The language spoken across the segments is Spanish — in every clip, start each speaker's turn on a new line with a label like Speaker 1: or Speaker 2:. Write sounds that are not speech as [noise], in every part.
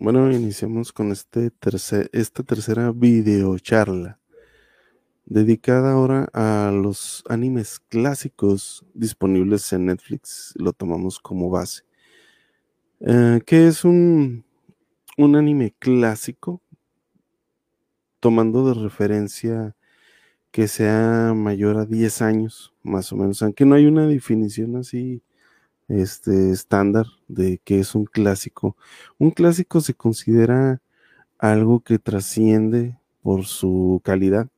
Speaker 1: Bueno, iniciamos con este tercer, esta tercera videocharla dedicada ahora a los animes clásicos disponibles en Netflix. Lo tomamos como base. Eh, ¿Qué es un, un anime clásico? Tomando de referencia que sea mayor a 10 años, más o menos, aunque no hay una definición así este estándar de que es un clásico. Un clásico se considera algo que trasciende por su calidad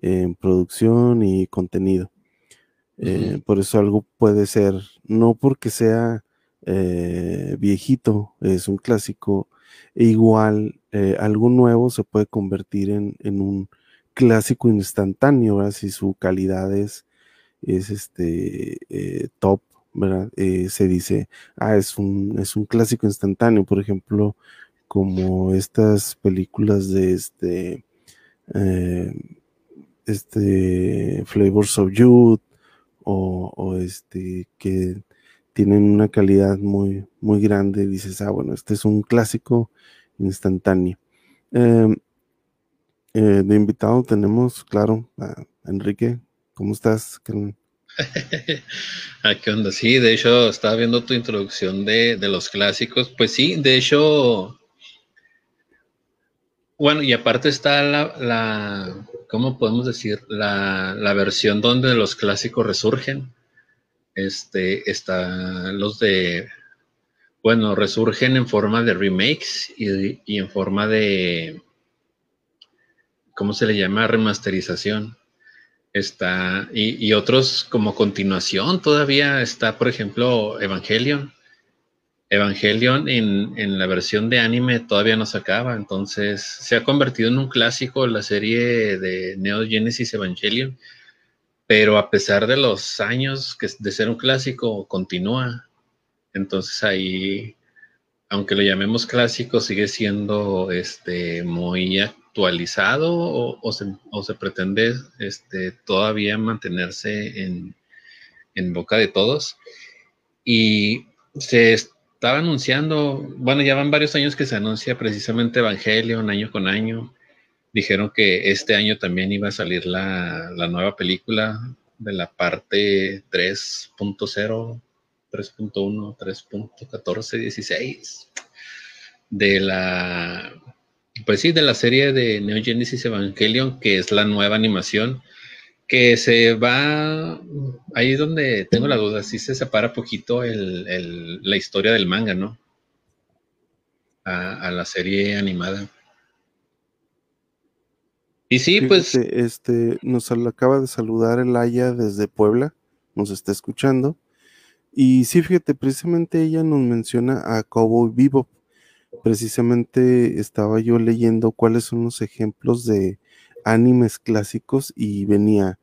Speaker 1: en producción y contenido. Eh, por eso algo puede ser, no porque sea eh, viejito, es un clásico, e igual eh, algo nuevo se puede convertir en, un clásico instantáneo, si su calidad es, es este, top ¿verdad? Eh, se dice, ah, es un, es un clásico instantáneo, por ejemplo, como estas películas de este, eh, este Flavors of Youth, o, este, que tienen una calidad muy, muy grande, dices, ah, bueno, este es un clásico instantáneo. Em, eh, de invitado tenemos, claro, a Enrique. ¿Cómo estás?
Speaker 2: ¿A [laughs] qué onda? Sí, de hecho, estaba viendo tu introducción de, los clásicos. Pues sí, de hecho, bueno, y aparte está la, la ¿cómo podemos decir? La, versión donde los clásicos resurgen. Este, está los de, bueno, resurgen en forma de remakes y, y en forma de, ¿cómo se le llama? Remasterización. Está, y, otros como continuación todavía está, por ejemplo, Evangelion. Evangelion en, en, la versión de anime todavía no se acaba, entonces se ha convertido en un clásico la serie de Neo Genesis Evangelion, pero a pesar de los años que de ser un clásico, continúa. Entonces ahí, aunque lo llamemos clásico, sigue siendo este, muy, actualizado o, se, pretende este, todavía mantenerse en, boca de todos. Y se estaba anunciando, bueno, ya van varios años que se anuncia precisamente Evangelion año con año. Dijeron que este año también iba a salir la, la nueva película de la parte 3.0, 3.1, 3.14, 16 de la pues sí, de la serie de Neo Genesis Evangelion, que es la nueva animación, que se va, ahí es donde tengo la duda, si se separa poquito la historia del manga, ¿no? A, la serie animada.
Speaker 1: Y sí, pues... Este, nos acaba de saludar el Aya desde Puebla, nos está escuchando. Y sí, fíjate, precisamente ella nos menciona a Cowboy Bebop precisamente estaba yo leyendo cuáles son los ejemplos de animes clásicos y venía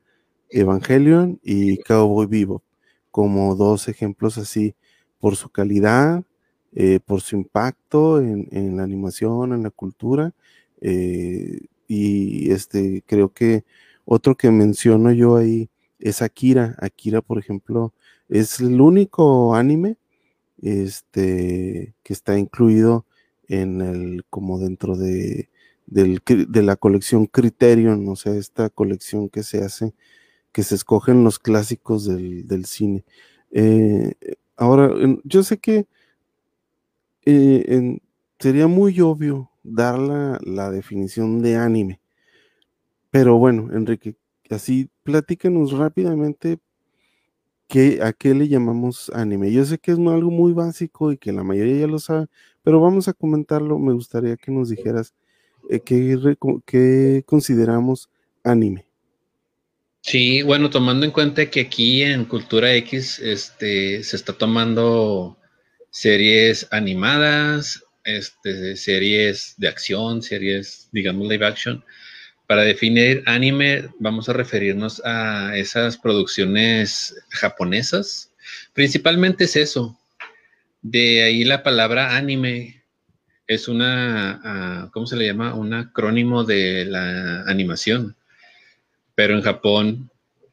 Speaker 1: Evangelion y Cowboy Vivo como dos ejemplos así por su calidad, eh, por su impacto en, la animación, en la cultura. Eh, y este creo que otro que menciono yo ahí es Akira. Akira, por ejemplo, es el único anime este, que está incluido en el, como dentro de, de la colección Criterion, o sea, esta colección que se hace, que se escogen los clásicos del, cine. Eh, ahora, yo sé que eh, sería muy obvio dar la, la, definición de anime, pero bueno, Enrique, así platícanos rápidamente ¿a qué le llamamos anime? Yo sé que es algo muy básico y que la mayoría ya lo sabe, pero vamos a comentarlo. Me gustaría que nos dijeras eh, qué, consideramos anime.
Speaker 2: Sí, bueno, tomando en cuenta que aquí en Cultura X este, se está tomando series animadas, este, series de acción, series, digamos, live action, para definir anime, vamos a referirnos a esas producciones japonesas. Principalmente es eso. De ahí la palabra anime es una, ah, ¿cómo se le llama? Un acrónimo de la animación. Pero en Japón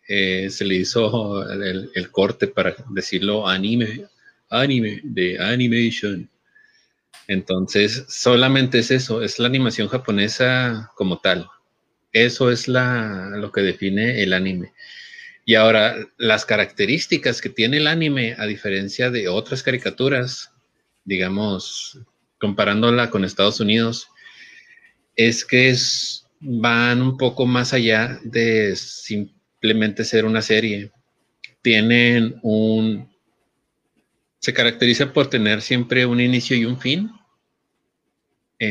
Speaker 2: eh, se le hizo el, el, corte para decirlo anime, anime, de animation. Entonces, solamente es eso, es la animación japonesa como tal. Eso es lo que define el anime. Y ahora, las características que tiene el anime, a diferencia de otras caricaturas, digamos, comparándola con Estados Unidos, es que van un poco más allá de simplemente ser una serie. Tienen un... Se caracteriza por tener siempre un inicio y un fin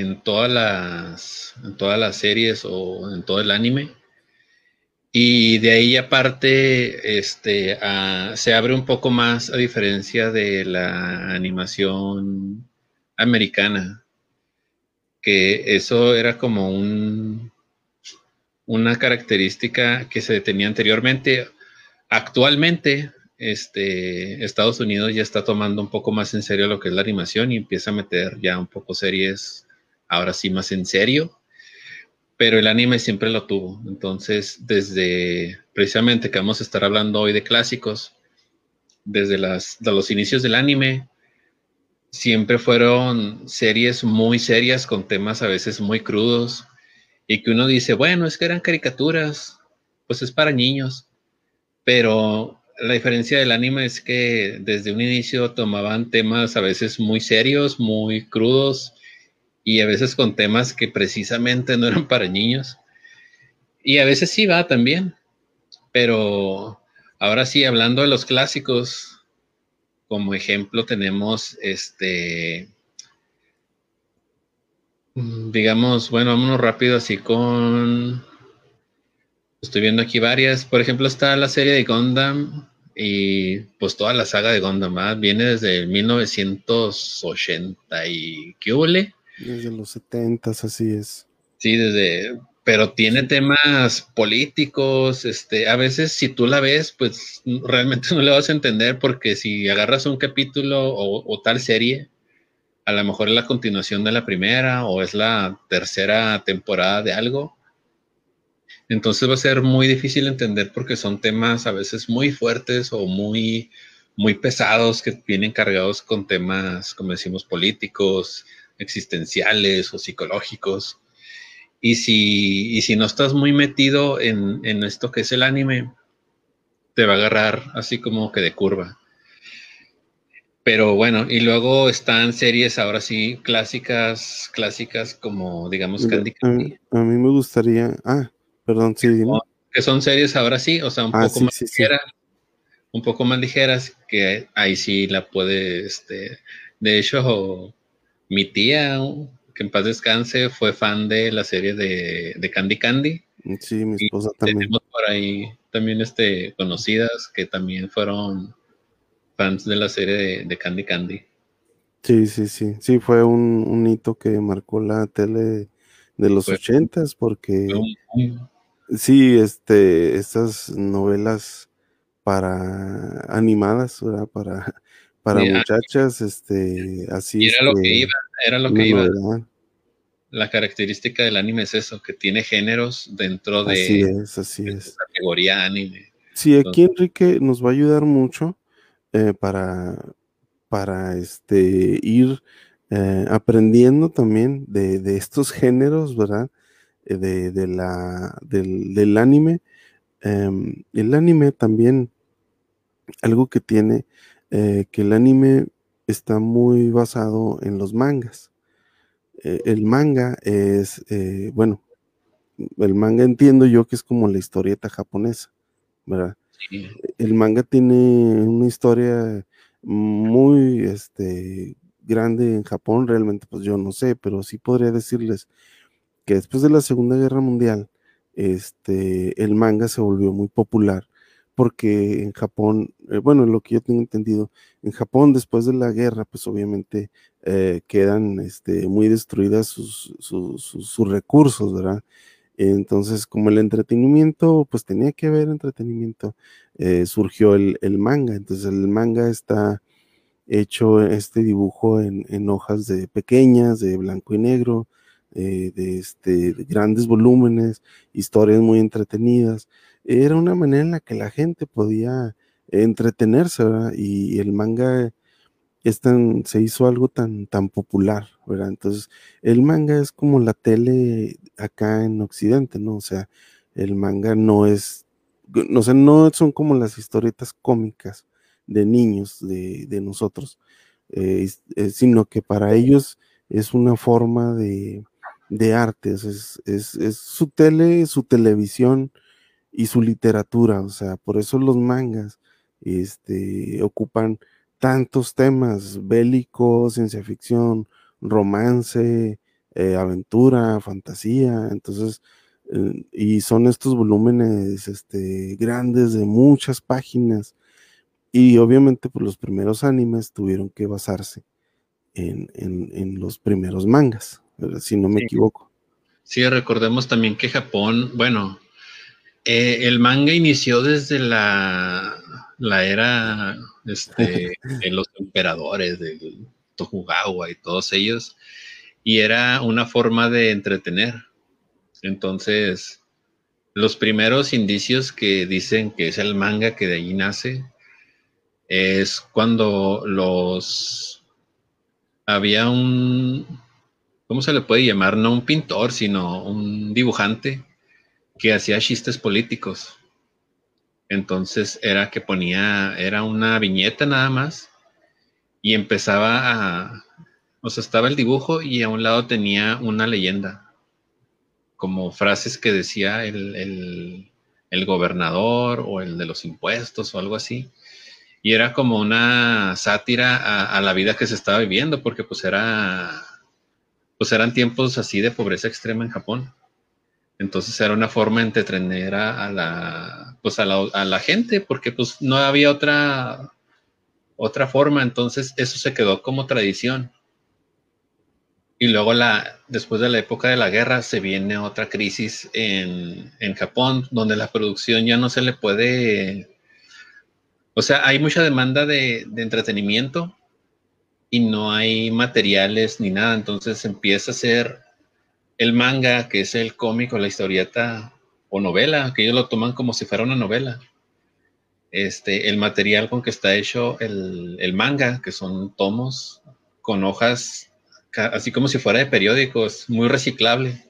Speaker 2: en todas las, en todas las series o en todo el anime. Y de ahí aparte, este, se abre un poco más a diferencia de la animación americana, que eso era como un, una característica que se tenía anteriormente. Actualmente, este, Estados Unidos ya está tomando un poco más en serio lo que es la animación y empieza a meter ya un poco series, ahora sí más en serio, pero el anime siempre lo tuvo. Entonces, desde precisamente que vamos a estar hablando hoy de clásicos, desde los inicios del anime, siempre fueron series muy serias con temas a veces muy crudos y que uno dice, bueno, es que eran caricaturas, pues es para niños, pero la diferencia del anime es que desde un inicio tomaban temas a veces muy serios, muy crudos y a veces con temas que precisamente no eran para niños y a veces sí va también, pero ahora sí, hablando de los clásicos, como ejemplo tenemos este, digamos, bueno, vámonos rápido así con, estoy viendo aquí varias, por ejemplo está la serie de Gundam y pues toda la saga de Gundam, viene desde el 1980 y ¿qué hubo?
Speaker 1: Desde los 70, así es.
Speaker 2: Sí, desde pero tiene temas políticos, este, a veces si tú la ves, pues realmente [laughs] no le vas a entender porque si agarras un capítulo o, tal serie, a lo mejor es la continuación de la primera o es la tercera temporada de algo. Entonces va a ser muy difícil entender porque son temas a veces muy fuertes o muy, muy pesados que vienen cargados con temas, como decimos, políticos, existenciales o psicológicos. Y si, si no estás muy metido en, esto que es el anime, te va a agarrar así como que de curva. Pero bueno, y luego están series ahora sí clásicas, clásicas como digamos
Speaker 1: Candy Candy. A, mí me gustaría, ah, perdón, sí,
Speaker 2: Que son series ahora sí, o sea, un ah, poco más ligeras, un poco más ligeras, que ahí sí la puede, este, de hecho, mi tía, que en paz descanse, fue fan de la serie de, Candy Candy.
Speaker 1: Sí, mi esposa también.
Speaker 2: Tenemos por ahí también este, conocidas que también fueron fans de la serie de, Candy Candy.
Speaker 1: Sí, sí, sí. Sí, fue un, hito que marcó la tele de los ochentas, porque sí, este, estas novelas para animadas, ¿verdad? Para, para muchachas, este, así.
Speaker 2: era lo que iba, era lo que iba. La característica del anime es eso, que tiene géneros dentro de,
Speaker 1: así es, así es.
Speaker 2: categoría anime.
Speaker 1: Sí, aquí Enrique nos va a ayudar mucho eh, para, para este, ir eh, aprendiendo también de, estos géneros, ¿verdad? Eh, de, la, del, anime. Em, el anime también, algo que tiene, que el anime está muy basado en los mangas. Eh, el manga es, eh, bueno, el manga entiendo yo que es como la historieta japonesa, ¿verdad? El manga tiene una historia muy este, grande en Japón, realmente pues yo no sé, pero sí podría decirles que después de la Segunda Guerra Mundial, este, el manga se volvió muy popular porque en Japón, eh, bueno, lo que yo tengo entendido, en Japón después de la guerra, pues obviamente eh, quedan este, muy destruidas sus, sus, recursos, ¿verdad? Entonces, como el entretenimiento, pues tenía que haber entretenimiento, eh, surgió el, manga. Entonces, el manga está hecho este dibujo en, hojas de pequeñas, de blanco y negro, de, este, de grandes volúmenes, historias muy entretenidas era una manera en la que la gente podía entretenerse, ¿verdad? Y el manga se hizo algo tan, tan popular, ¿verdad? Entonces, el manga es como la tele acá en Occidente, ¿no? O sea, el manga no es, no sé, no son como las historietas cómicas de niños, de, de nosotros, eh, sino que para ellos es una forma de, de arte, es, es, es, su tele, su televisión y su literatura, o sea, por eso los mangas este, ocupan tantos temas bélicos, ciencia ficción, romance, eh, aventura, fantasía, entonces, eh, y son estos volúmenes este, grandes de muchas páginas, y obviamente pues, los primeros animes tuvieron que basarse en, en, los primeros mangas, si no me equivoco.
Speaker 2: Sí, recordemos también que Japón, bueno, eh, el manga inició desde la, la era este, [laughs] de los emperadores, de Tokugawa y todos ellos, y era una forma de entretener. Entonces, los primeros indicios que dicen que es el manga que de ahí nace es cuando los había un ¿cómo se le puede llamar? No un pintor, sino un dibujante que hacía chistes políticos. Entonces era que ponía, era una viñeta nada más y empezaba a, o sea, estaba el dibujo y a un lado tenía una leyenda, como frases que decía el, gobernador o el de los impuestos o algo así. Y era como una sátira a, a la vida que se estaba viviendo, porque pues era, pues eran tiempos así de pobreza extrema en Japón. Entonces era una forma de entretener a, la, pues a la, gente, porque pues no había otra, otra forma. Entonces eso se quedó como tradición. Y luego la, después de la época de la guerra se viene otra crisis en, Japón, donde la producción ya no se le puede, o sea, hay mucha demanda de, de entretenimiento y no hay materiales ni nada. Entonces empieza a ser el manga, que es el cómic o la historieta o novela, que ellos lo toman como si fuera una novela. Este, el material con que está hecho el, manga, que son tomos con hojas, así como si fuera de periódicos, muy reciclable.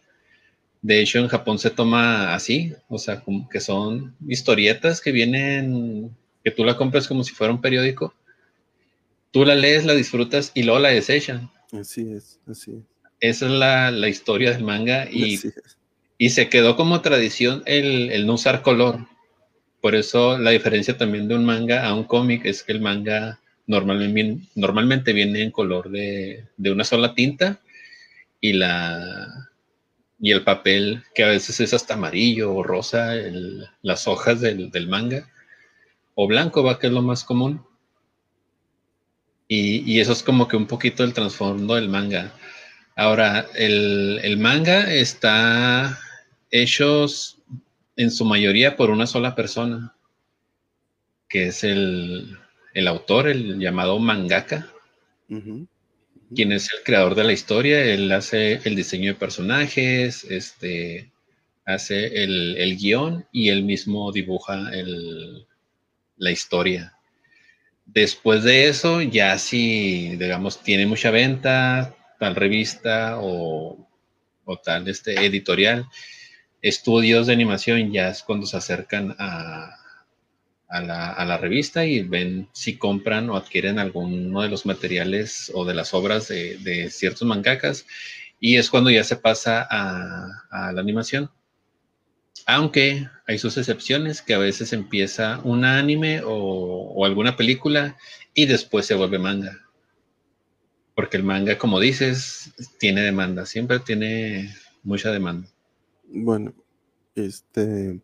Speaker 2: De hecho, en Japón se toma así, o sea, como que son historietas que vienen, que tú la compras como si fuera un periódico. Tú la lees, la disfrutas y luego la desechan.
Speaker 1: Así es, así es.
Speaker 2: Esa es la, historia del manga y, y, se quedó como tradición el, no usar color. Por eso la diferencia también de un manga a un cómic es que el manga normalmente, normalmente viene en color de, una sola tinta y, la, y el papel que a veces es hasta amarillo o rosa, las hojas del, manga, o blanco va que es lo más común. Y, y, eso es como que un poquito el trasfondo del manga. Ahora, el, manga está hecho en su mayoría por una sola persona, que es el, autor, el llamado mangaka, quien es el creador de la historia. Él hace el diseño de personajes, este, hace el, guion y él mismo dibuja la historia. Después de eso, ya si, digamos, tiene mucha venta, tal revista o, tal este editorial. Estudios de animación ya es cuando se acercan a, la, revista y ven si compran o adquieren alguno de los materiales o de las obras de, ciertos mangakas y es cuando ya se pasa a, la animación. Aunque hay sus excepciones, que a veces empieza un anime o, alguna película y después se vuelve manga. Porque el manga, como dices, tiene demanda, siempre tiene mucha demanda.
Speaker 1: Bueno, este,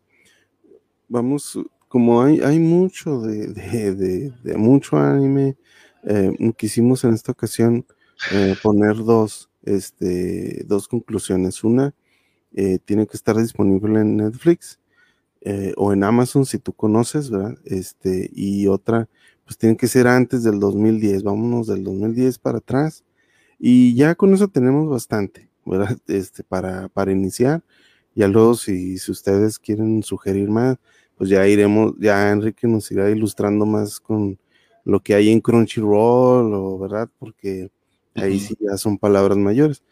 Speaker 1: vamos, como hay, hay mucho de, de, mucho anime, eh, quisimos en esta ocasión eh, poner dos, este, dos conclusiones. Una, eh, tiene que estar disponible en Netflix o en Amazon si tú conoces, ¿verdad? Este, y otra, pues tiene que ser antes del 2010, vámonos del 2010 para atrás. Y ya con eso tenemos bastante, ¿verdad? [laughs] Este, para, para iniciar. Ya luego, si, si ustedes quieren sugerir más, pues ya iremos, ya Enrique nos irá ilustrando más con, lo que hay en Crunchyroll, o verdad, porque ahí sí ya son palabras mayores.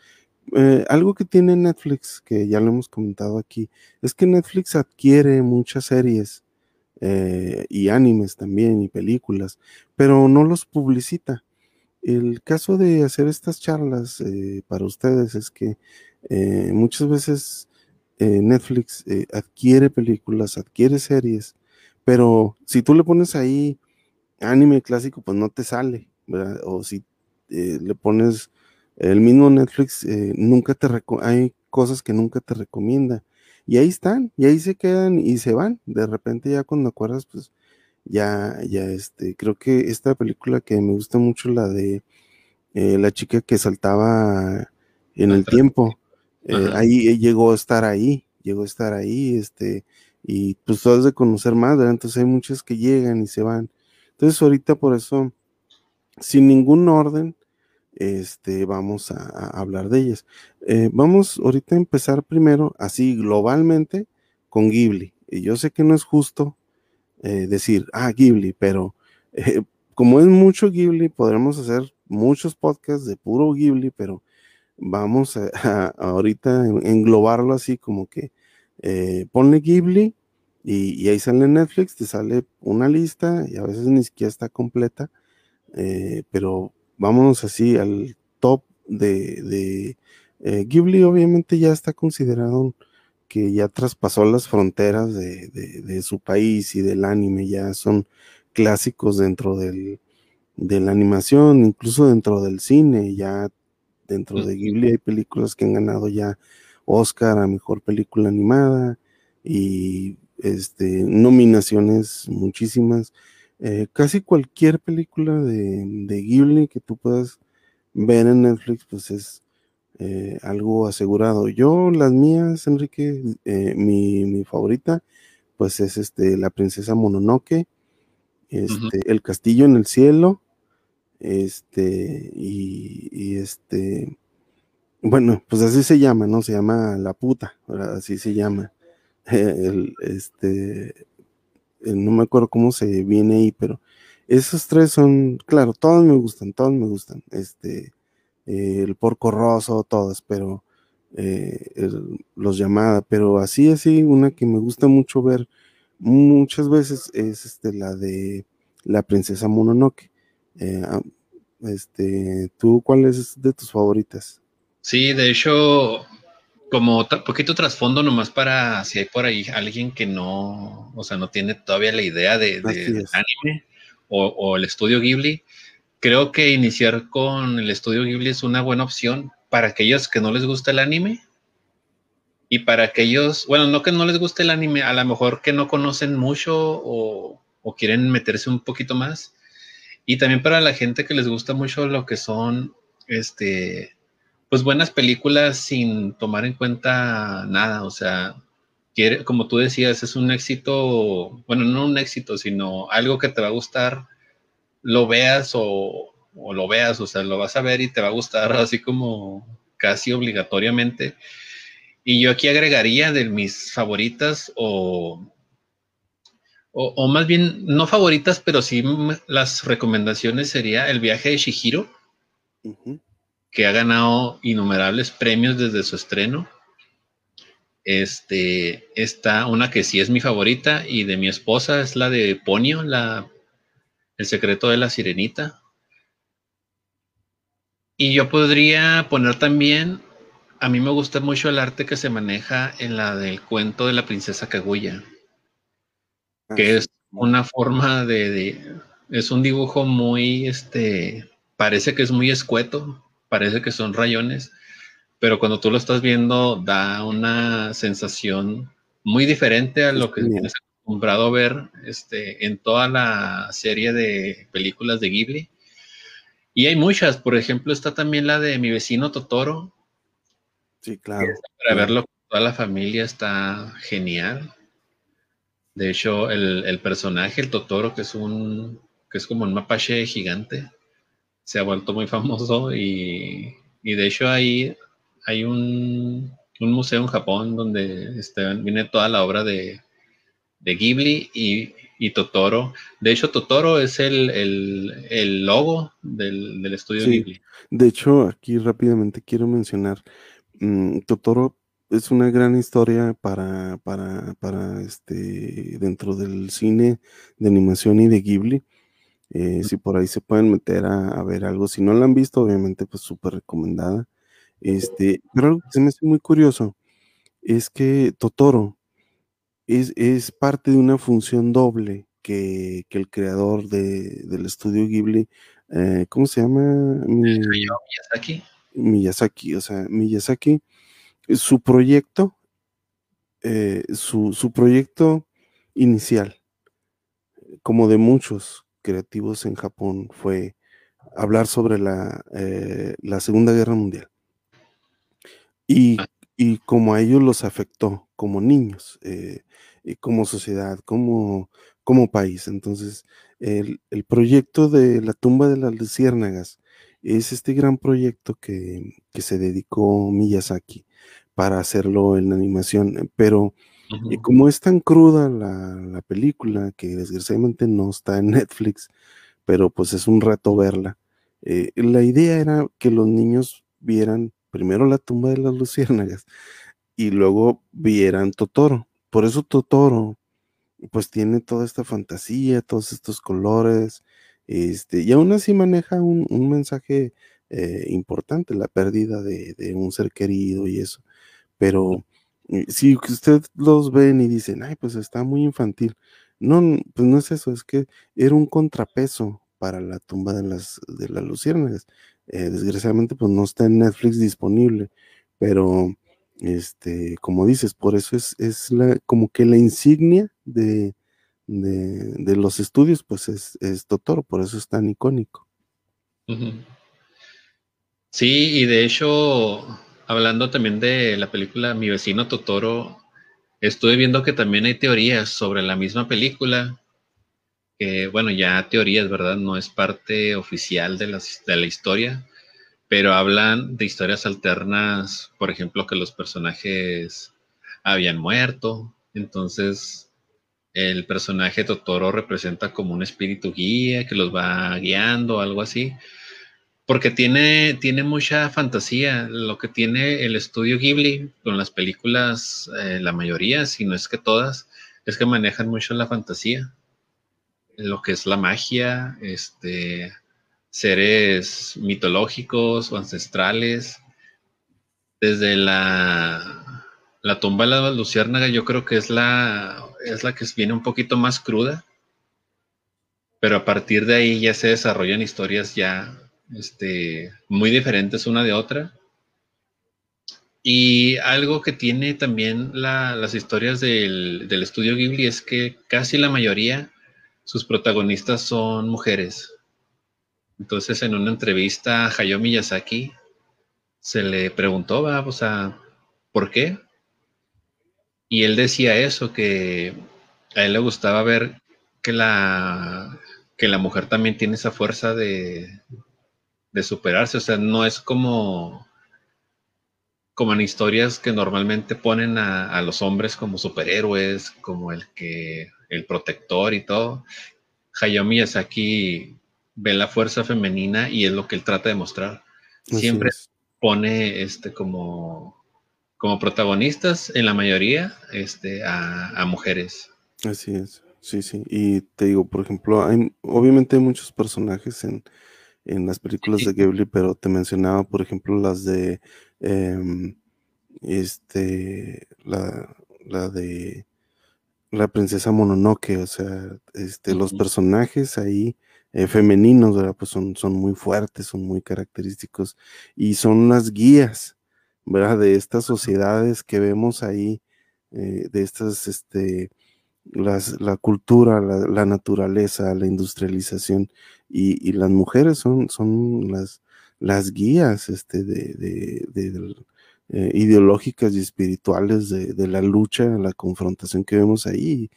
Speaker 1: Eh, algo que tiene Netflix, que ya lo hemos comentado aquí, es que Netflix adquiere muchas series eh, y animes también y películas, pero no los publicita. El caso de hacer estas charlas eh, para ustedes es que muchas veces Netflix adquiere películas, adquiere series, pero si tú le pones ahí anime clásico, pues no te sale, ¿verdad? O si le pones el mismo Netflix eh, nunca te hay cosas que nunca te recomienda. Y ahí están, y ahí se quedan y se van. De repente ya cuando acuerdas, pues ya, ya este, creo que esta película que me gusta mucho, la de eh, la chica que saltaba en el tiempo, eh, ahí llegó a estar ahí, llegó a estar ahí, este, y pues tú has de conocer más, ¿verdad? Entonces hay muchas que llegan y se van. Entonces ahorita por eso, sin ningún orden, este, vamos a, hablar de ellas. Eh, vamos ahorita a empezar primero, así globalmente, con Ghibli. Y yo sé que no es justo eh, decir, ah, Ghibli, pero eh, como es mucho Ghibli, podremos hacer muchos podcasts de puro Ghibli, pero vamos a, [laughs] ahorita englobarlo así como que ponle Ghibli y, y, ahí sale Netflix, te sale una lista y a veces ni siquiera está completa, pero vámonos así al top de, eh, Ghibli, obviamente ya está considerado que ya traspasó las fronteras de, su país y del anime, ya son clásicos dentro del, de la animación, incluso dentro del cine, ya dentro de Ghibli hay películas que han ganado ya Oscar a mejor película animada y este, nominaciones muchísimas. Eh, casi cualquier película de, de, Ghibli que tú puedas ver en Netflix, pues es eh, algo asegurado. Yo, las mías, Enrique, eh, mi, favorita, pues es este, La Princesa Mononoke, este, El Castillo en el Cielo, este, y, este, bueno, pues así se llama, ¿no? Se llama La Puta, así se llama. [laughs] El, este, no me acuerdo cómo se viene ahí, pero esos tres son, claro, todos me gustan, todos me gustan. Este, eh, el porco roso, todas, pero eh, los llamadas, pero así, así, una que me gusta mucho ver muchas veces es este, la de la princesa Mononoke. Ah, este, ¿tú cuál es de tus favoritas?
Speaker 2: Sí, de hecho, como poquito trasfondo nomás para si hay por ahí alguien que no, o sea, no tiene todavía la idea de, anime o, el estudio Ghibli, creo que iniciar con el estudio Ghibli es una buena opción para aquellos que no les gusta el anime y para aquellos, bueno, no que no les guste el anime, a lo mejor que no conocen mucho o, o quieren meterse un poquito más. Y también para la gente que les gusta mucho lo que son, este, pues buenas películas sin tomar en cuenta nada, o sea, quiere, como tú decías, es un éxito, bueno, no un éxito, sino algo que te va a gustar, lo veas o, lo veas, o sea, lo vas a ver y te va a gustar así como casi obligatoriamente. Y yo aquí agregaría de mis favoritas o, o, más bien no favoritas, pero sí las recomendaciones sería El viaje de Shihiro que ha ganado innumerables premios desde su estreno. Este, está una que sí es mi favorita y de mi esposa es la de Ponio, la, El secreto de la sirenita. Y yo podría poner también, a mí me gusta mucho el arte que se maneja en la del cuento de la princesa Kaguya, ah, que es una forma de, de, es un dibujo muy, este, parece que es muy escueto, parece que son rayones, pero cuando tú lo estás viendo da una sensación muy diferente a lo que tienes acostumbrado a ver este, en toda la serie de películas de Ghibli. Y hay muchas, por ejemplo, está también la de Mi vecino Totoro.
Speaker 1: Sí, claro.
Speaker 2: Para verlo con toda la familia está genial. De hecho, el, el, personaje, el Totoro, que es un, que es como un mapache gigante, se ha vuelto muy famoso y, de hecho ahí hay un, museo en Japón donde este, viene toda la obra de, Ghibli y, y Totoro. De hecho, Totoro es el, el, logo del, estudio Ghibli.
Speaker 1: De hecho, aquí rápidamente quiero mencionar, mm, Totoro es una gran historia para, para, para este, dentro del cine de animación y de Ghibli. Eh, si por ahí se pueden meter a, ver algo, si no la han visto, obviamente, pues súper recomendada. Este, pero algo que se me hace muy curioso es que Totoro es, parte de una función doble que, el creador del estudio Ghibli, eh, ¿cómo se llama?
Speaker 2: Miyazaki.
Speaker 1: Miyazaki, o sea, Miyazaki su proyecto, eh, su, proyecto inicial, como de muchos creativos en Japón, fue hablar sobre la, eh, la Segunda Guerra Mundial. Y, ah. y, como a ellos los afectó como niños, eh, como sociedad, como, como país. Entonces, el, el, proyecto de la tumba de las luciérnagas es este gran proyecto que, que se dedicó Miyazaki para hacerlo en animación, eh, eh, como es tan cruda la, película, que desgraciadamente no está en [laughs] Netflix, pero pues es un rato verla, eh, la idea era que los niños vieran primero la tumba de las [laughs] luciérnagas y luego vieran Totoro. Por eso Totoro, pues tiene toda esta fantasía, todos estos colores, este, y aún así maneja un, mensaje importante, la pérdida de, de, un ser querido y eso. Pero eh, si usted los ven y dicen, ay, pues está muy infantil. No, pues no es eso, es que era un contrapeso para la tumba de las, de las luciérnagas. Eh, desgraciadamente, pues no está en Netflix disponible, pero este, como dices, por eso es, es la, como que la insignia de, de, los estudios, pues es, es, Totoro, por eso es tan icónico.
Speaker 2: Sí, y de hecho, hablando también de la película Mi vecino Totoro, estuve viendo que también hay teorías sobre la misma película, que bueno, ya teorías, ¿verdad? No es parte oficial de la, de la historia, pero hablan de historias alternas, por ejemplo, que los personajes habían muerto, entonces el personaje Totoro representa como un espíritu guía que los va guiando, algo así. Porque tiene, tiene mucha fantasía. Lo que tiene el estudio Ghibli con las películas, eh, la mayoría, si no es que todas, es que manejan mucho la fantasía. Lo que es la magia, este, seres mitológicos o ancestrales. Desde la, la tumba de la luciérnaga, yo creo que es la, es la que viene un poquito más cruda. Pero a partir de ahí ya se desarrollan historias ya este, muy diferentes una de otra. Y algo que tiene también las historias del, estudio Ghibli es que casi la mayoría, sus protagonistas son mujeres. Entonces, en una entrevista a Hayao Miyazaki, se le preguntó, va, o ¿por qué? Y él decía eso, que a él le gustaba ver que la, que la mujer también tiene esa fuerza de, de superarse. O sea, no es como, como en historias que normalmente ponen a, los hombres como superhéroes, como el que, el protector y todo. Hayao Miyazaki ve la fuerza femenina y es lo que él trata de mostrar. Siempre pone este como, como protagonistas en la mayoría este, a, a, mujeres.
Speaker 1: Así es, sí, sí. Y te digo, por ejemplo, hay, obviamente hay muchos personajes en, en las películas de Ghibli, pero te mencionaba, por ejemplo, las de em, este la, la de la princesa Mononoke, o sea, este, los personajes ahí eh, femeninos, ¿verdad? Pues son, son muy fuertes, son muy característicos y son las guías, ¿verdad? De estas sociedades que vemos ahí, eh, de estas, este, las, la cultura, la, naturaleza, la industrialización y, las mujeres son, son las, las guías este, de, de, eh, ideológicas y espirituales de, la lucha, la confrontación que vemos ahí.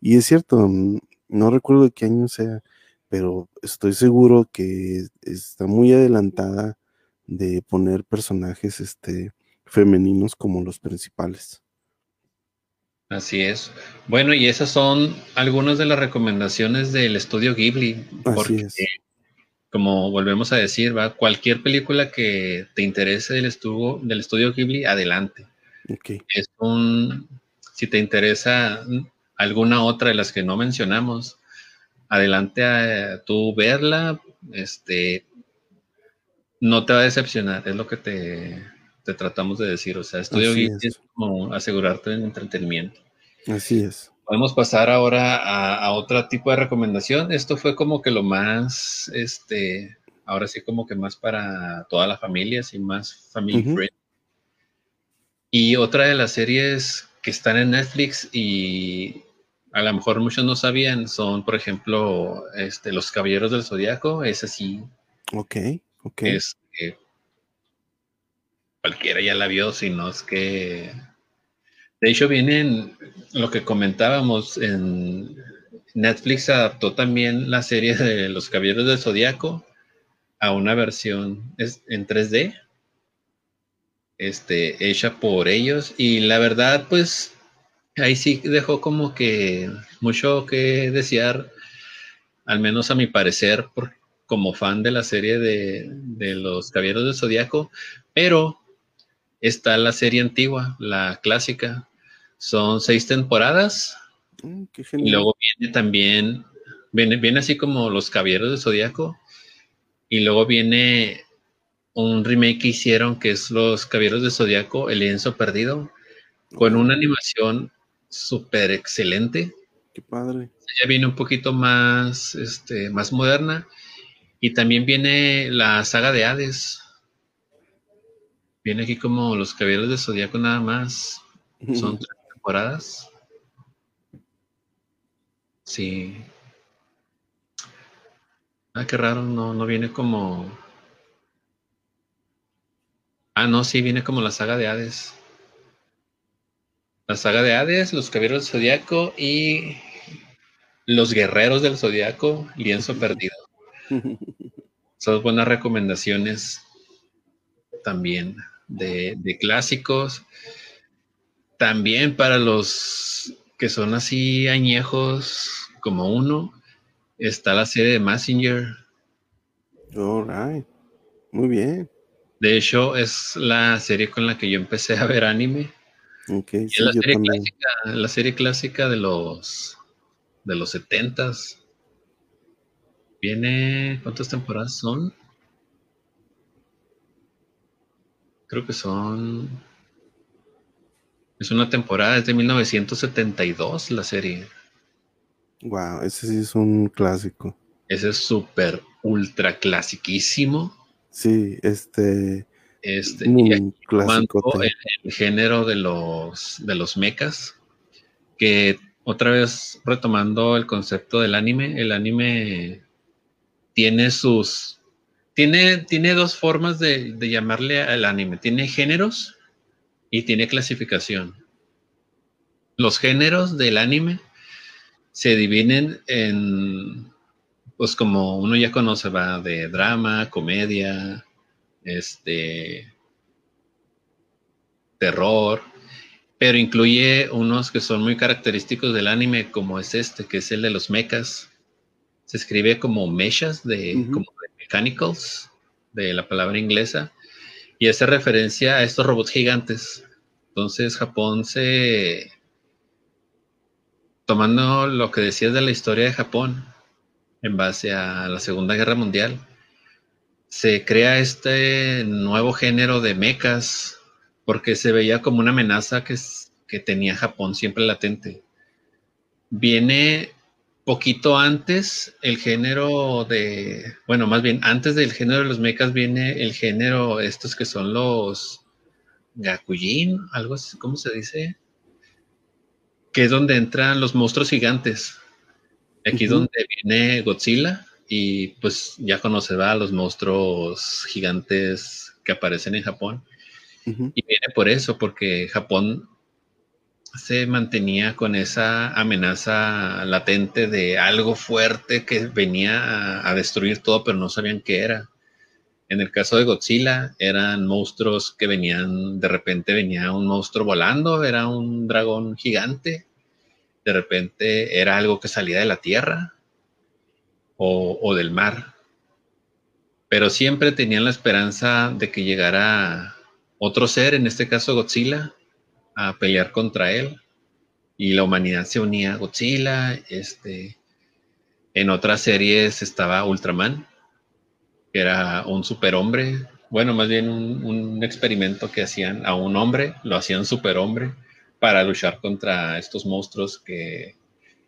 Speaker 1: Y es cierto, mm, no recuerdo qué año sea, pero estoy seguro que está muy adelantada de poner personajes este, femeninos como los principales.
Speaker 2: Así es. Bueno, y esas son algunas de las recomendaciones del estudio Ghibli. Porque, Así es. como volvemos a decir, ¿va? cualquier película que te interese del estudio, del estudio Ghibli, adelante. Okay. Es un, si te interesa alguna otra de las que no mencionamos, adelante a tú verla, este, no te va a decepcionar, es lo que te, tratamos de decir. O sea, estudio Ghibli es. como asegurarte el entretenimiento.
Speaker 1: Así es.
Speaker 2: Podemos pasar ahora a, otro tipo de recomendación. Esto fue como que lo más, este, ahora sí como que más para toda la familia, así más family friendly. Y otra de las series que están en Netflix y a lo mejor muchos no sabían son, por ejemplo, este, Los Caballeros del Zodiaco. Es así.
Speaker 1: Ok, ok.
Speaker 2: Es cualquiera ya la vio, si no es que de hecho, vienen lo que comentábamos en Netflix adaptó también la serie de Los Caballeros del Zodiaco a una versión en 3D, este, hecha por ellos. Y la verdad, pues ahí sí dejó como que mucho que desear, al menos a mi parecer, como fan de la serie de, de Los Caballeros del Zodiaco, pero está la serie antigua, la clásica, son seis temporadas. Mm, y luego viene también, viene, viene así como Los Caballeros de Zodíaco. Y luego viene un remake que hicieron que es Los Caballeros de Zodíaco, El lienzo perdido, con una animación súper excelente.
Speaker 1: Qué padre.
Speaker 2: Ya viene un poquito más, este, más moderna. Y también viene la saga de Hades. Viene aquí como Los Caballeros de Zodíaco nada más. Son temporadas. Sí. Ah, qué raro, no, no viene como. Ah, no, sí, viene como la saga de Hades. La saga de Hades, los caballeros del zodiaco y los guerreros del zodiaco, lienzo [laughs] perdido. [laughs] Son buenas recomendaciones también de, de clásicos. También para los que son así añejos como uno, está la serie de Messenger.
Speaker 1: Alright. Muy bien.
Speaker 2: De hecho, es la serie con la que yo empecé a ver anime.
Speaker 1: Okay,
Speaker 2: la, serie clásica, la serie clásica de los de los setentas. Viene. ¿Cuántas temporadas son? Creo que son es una temporada, es de 1972 la serie.
Speaker 1: Wow, ese sí es un clásico.
Speaker 2: Ese es súper ultra clasiquísimo.
Speaker 1: Sí, este.
Speaker 2: Este, muy clásico. El, el, género de los, de los mechas, que otra vez retomando el concepto del anime, el anime tiene sus. Tiene, tiene dos formas de, de llamarle al anime. Tiene géneros y tiene clasificación. Los géneros del anime se dividen en, pues como uno ya conoce, va de drama, comedia, este, terror, pero incluye unos que son muy característicos del anime, como es este, que es el de los mechas. Se escribe como mechas, de, como mechanicals, de la palabra inglesa, y hace referencia a estos robots gigantes. Entonces Japón se... Tomando lo que decías de la historia de Japón, en base a la Segunda Guerra Mundial, se crea este nuevo género de mechas porque se veía como una amenaza que, que tenía Japón siempre latente. Viene poquito antes el género de, bueno, más bien antes del género de los mechas viene el género, estos que son los Gakujin, algo así, ¿cómo se dice? Que es donde entran los monstruos gigantes. Aquí donde viene Godzilla y pues ya conocerá los monstruos gigantes que aparecen en Japón. Y viene por eso, porque Japón se mantenía con esa amenaza latente de algo fuerte que venía a, destruir todo, pero no sabían qué era. En el caso de Godzilla, eran monstruos que venían, de repente venía un monstruo volando, era un dragón gigante, de repente era algo que salía de la tierra o, del mar. Pero siempre tenían la esperanza de que llegara otro ser, en este caso Godzilla, a pelear contra él. Y la humanidad se unía a Godzilla. Este, en otras series estaba Ultraman, que era un superhombre. Bueno, más bien un, experimento que hacían a un hombre, lo hacían superhombre para luchar contra estos monstruos que...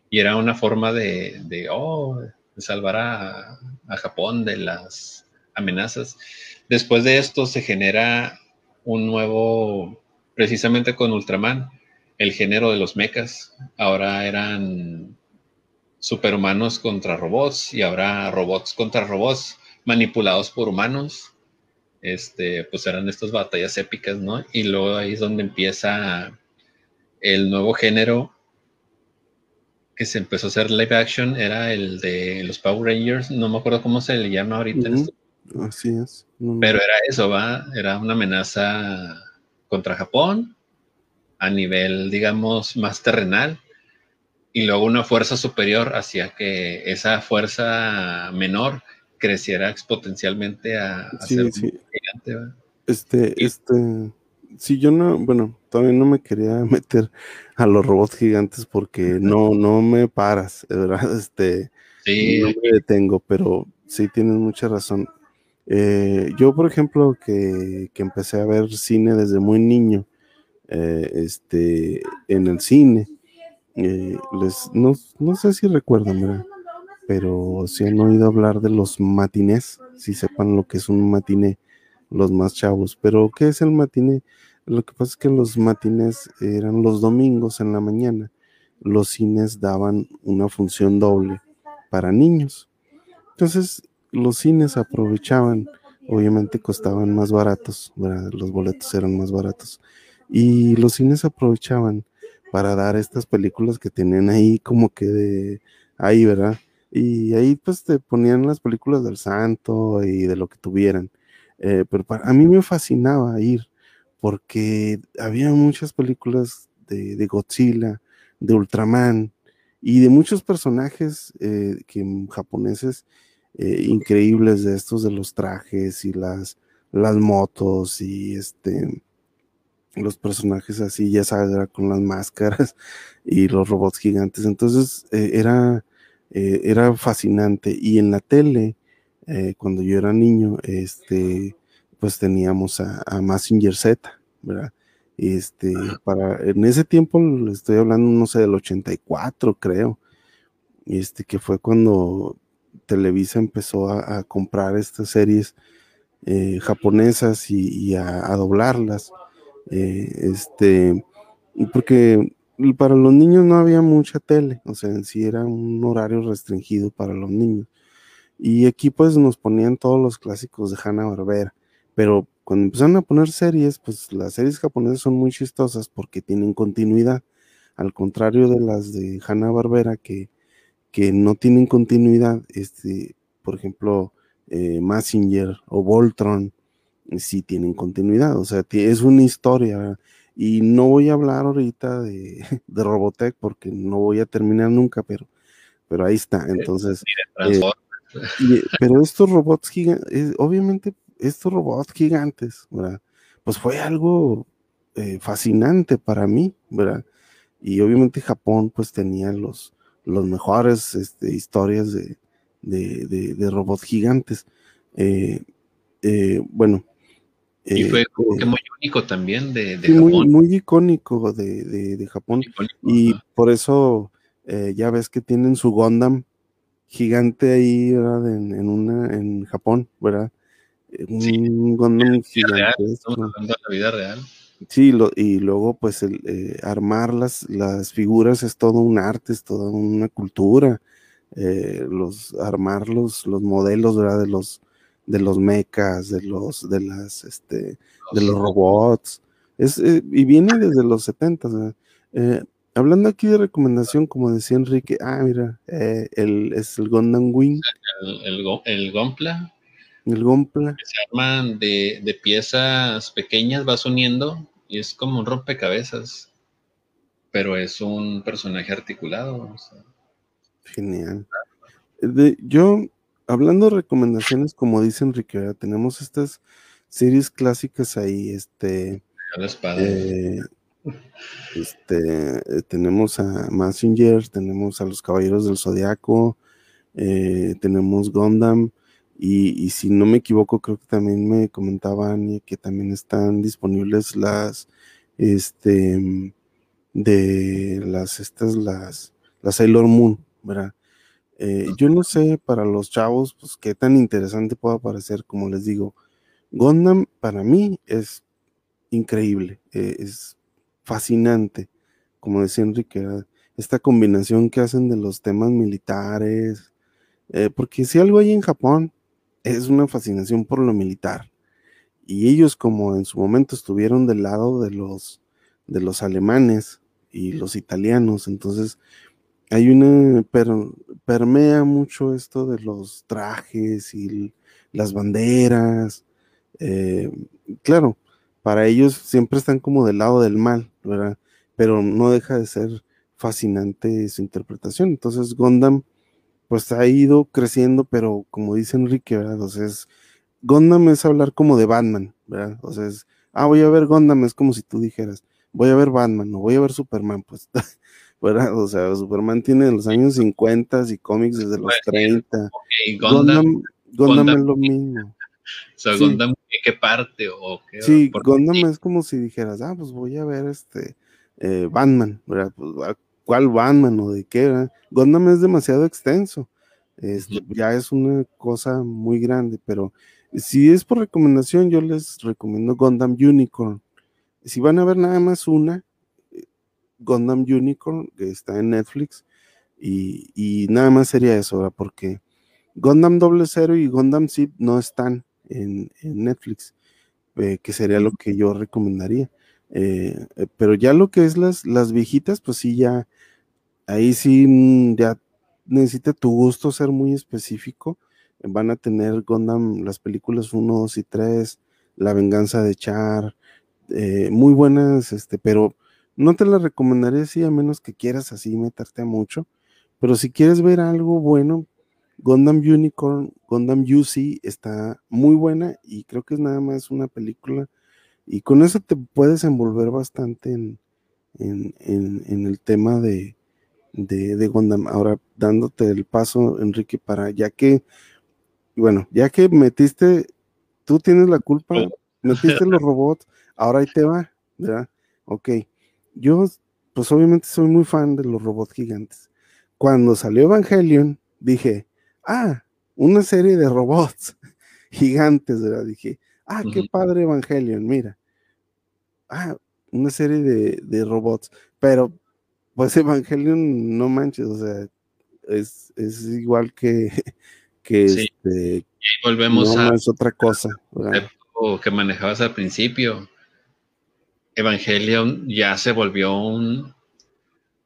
Speaker 2: Y era una forma de, oh, salvar a Japón de las amenazas. Después de esto se genera un nuevo, precisamente con Ultraman, el género de los mechas. Ahora eran superhumanos contra robots y ahora robots contra robots manipulados por humanos. Este, pues eran estas batallas épicas, ¿no? Y luego ahí es donde empieza el nuevo género que se empezó a hacer live action era el de los Power Rangers, no me acuerdo cómo se le llama ahorita.
Speaker 1: Así es.
Speaker 2: Pero era eso, ¿va? Era una amenaza contra Japón a nivel, digamos, más terrenal y luego una fuerza superior hacia que esa fuerza menor creciera exponencialmente a, ser gigante.
Speaker 1: Este, este, si yo no, bueno, todavía no me quería [laughs] meter a los robots gigantes porque no, no me paras, ¿verdad? [laughs] Este,
Speaker 2: sí.
Speaker 1: no me detengo, pero sí tienes mucha razón. Eh, yo, por ejemplo, que, que, empecé a ver cine desde muy niño, eh, este, en el cine, eh, les, no, no, sé si recuerdan, ¿verdad? Pero si han oído hablar de los matinés, si sepan lo que es un matiné, los más chavos. Pero, ¿qué es el matiné? Lo que pasa es que los matines eran los domingos en la mañana. Los cines daban una función doble para niños. Entonces, los cines aprovechaban, obviamente costaban más baratos, los boletos eran más baratos. Y los cines aprovechaban para dar estas películas que tenían ahí como que de ahí, ¿verdad? Y ahí pues te ponían las películas del santo y de lo que tuvieran. Eh, pero para, a mí me fascinaba ir porque había muchas películas de, Godzilla, de Ultraman y de muchos personajes eh, que, japoneses eh, increíbles de estos de los trajes y las, las motos y este los personajes así, ya sabes, con las [laughs] máscaras y los robots gigantes. Entonces eh, era, era fascinante. Y en la tele, cuando yo era niño, este, pues teníamos a, a Massinger Z, ¿verdad? Este, para, en ese tiempo, le estoy hablando, no sé, del 84, creo, este, que fue cuando Televisa empezó a, comprar estas series eh, japonesas y, a, doblarlas, eh, este, porque para los niños no había mucha tele, o sea, en sí era un horario restringido para los niños. Y aquí pues nos ponían todos los clásicos de Hanna Barbera, pero cuando empezaron a poner series, pues las series japonesas son muy chistosas porque tienen continuidad, al contrario de las de Hanna Barbera que, que no tienen continuidad, este, por ejemplo, eh, Massinger o Voltron, sí tienen continuidad, o sea, es una historia. Y no voy a hablar ahorita de, [laughs] de Robotech porque no voy a terminar nunca, pero, pero ahí está. Entonces, eh, pero estos robots gigantes, obviamente estos robots gigantes, ¿verdad? Pues fue algo eh, fascinante para mí, ¿verdad? Y obviamente Japón pues tenía los, los mejores este, historias de, de, robots gigantes. Eh, eh, bueno.
Speaker 2: Y fue muy único también de,
Speaker 1: Japón. Muy, icónico de, Japón. y por eso ya ves que tienen su Gundam gigante ahí, ¿verdad? En, en, una, en Japón, ¿verdad? un Gundam
Speaker 2: la vida real.
Speaker 1: Sí, y luego pues el, eh, armar las, las figuras es todo un arte, es toda una cultura. Eh, los armar los, modelos ¿verdad? de los de los mechas, de los de las este de los robots. Es, eh, y viene desde los 70 hablando aquí de recomendación, como decía Enrique, ah, mira, el, es el Gundam Wing.
Speaker 2: El, el, el Gompla
Speaker 1: El Gompla.
Speaker 2: Se arman de, piezas pequeñas, vas uniendo y es como un rompecabezas. Pero es un personaje articulado.
Speaker 1: Genial. yo, hablando de recomendaciones, como dice Enrique, tenemos estas series clásicas ahí, este. Eh, este, eh, tenemos a Messenger, tenemos a los Caballeros del Zodiaco, eh, tenemos Gundam, y, si no me equivoco, creo que también me comentaban que también están disponibles las, este, de las, estas, las, las Sailor Moon, ¿verdad? yo no sé para los chavos, pues qué tan interesante pueda parecer, como les digo, Gundam para mí es increíble, es fascinante, como decía Enrique, esta combinación que hacen de los temas militares, eh, porque si algo hay en Japón es una fascinación por lo militar. Y ellos como en su momento estuvieron del lado de los, de los alemanes y los italianos, entonces hay una, pero permea mucho esto de los trajes y las banderas. Eh, claro, para ellos siempre están como del lado del mal, ¿verdad? Pero no deja de ser fascinante su interpretación. Entonces Gondam pues ha ido creciendo, pero como dice Enrique, ¿verdad? O sea, es, Gondam es hablar como de Batman, ¿verdad? O sea, es, ah, voy a ver Gondam, es como si tú dijeras, voy a ver Batman, no voy a ver Superman, pues, [laughs] ¿verdad? O sea, Superman tiene los años 50 y cómics desde los 30. Gondam, Gondam es lo mismo. [laughs]
Speaker 2: O sea, Gundam, ¿qué parte? O qué,
Speaker 1: sí, Gundam es como si dijeras, ah, pues voy a ver este eh, Batman, ¿verdad? Pues, ¿Cuál Batman o de qué? ¿verdad? Gundam es demasiado extenso. Este, Ya es una cosa muy grande, pero si es por recomendación, yo les recomiendo Gundam Unicorn. Si van a ver nada más una, eh, Gundam Unicorn, que está en Netflix, y, y nada más sería eso, ¿verdad? porque Gundam Doble Cero y Gundam Zip no están en, Netflix, eh, que sería lo que yo recomendaría. Eh, pero ya lo que es las, las viejitas, pues sí, ya, ahí sí, mm, ya necesita tu gusto ser muy específico. Van a tener Gundam, las películas 1, 2 y 3, La venganza de Char, muy buenas, este, pero no te las recomendaría así, a menos que quieras así meterte a mucho. Pero si quieres ver algo bueno, Gundam Unicorn, Gundam UC está muy buena y creo que es nada más una película y con eso te puedes envolver bastante en, el tema de, de, Gundam. Ahora dándote el paso, Enrique, para ya que, bueno, ya que metiste, tú tienes la culpa, metiste los [laughs] robots, ahora ahí te va, ¿verdad? Ok, yo pues obviamente soy muy fan de los robots gigantes. Cuando salió Evangelion, dije, ah, una serie de robots [laughs] gigantes, ¿verdad? Dije, ah, qué padre Evangelion, mira. Ah, una serie de, robots, pero pues Evangelion, no manches, o sea, es, igual que, [laughs] que este,
Speaker 2: volvemos a
Speaker 1: es otra cosa.
Speaker 2: que manejabas al principio. Evangelion ya se volvió un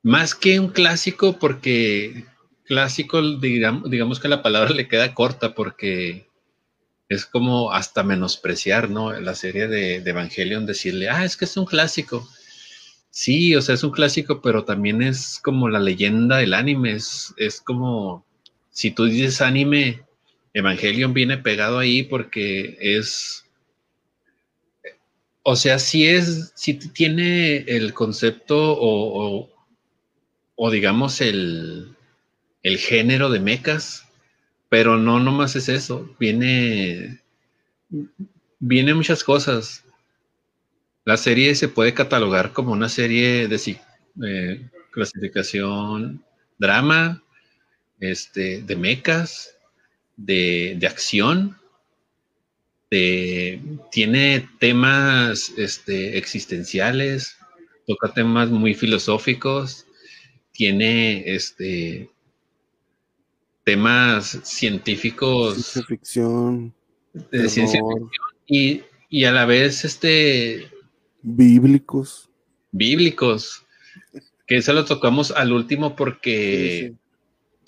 Speaker 2: más que un clásico porque clásico, digamos, digamos que la palabra le queda corta porque es como hasta menospreciar, ¿no? La serie de, Evangelion, decirle, ah, es que es un clásico. Sí, o sea, es un clásico, pero también es como la leyenda del anime. Es, es como, si tú dices anime, Evangelion viene pegado ahí porque es, o sea, si es, si tiene el concepto o, o digamos el, el género de mecas, pero no nomás es eso, viene, viene muchas cosas. La serie se puede catalogar como una serie de eh, clasificación drama, este, de mecas, de, acción, tiene temas este, existenciales, toca temas muy filosóficos, tiene este, temas científicos.
Speaker 1: Ciencia ficción.
Speaker 2: De ciencia ficción y, a la vez este.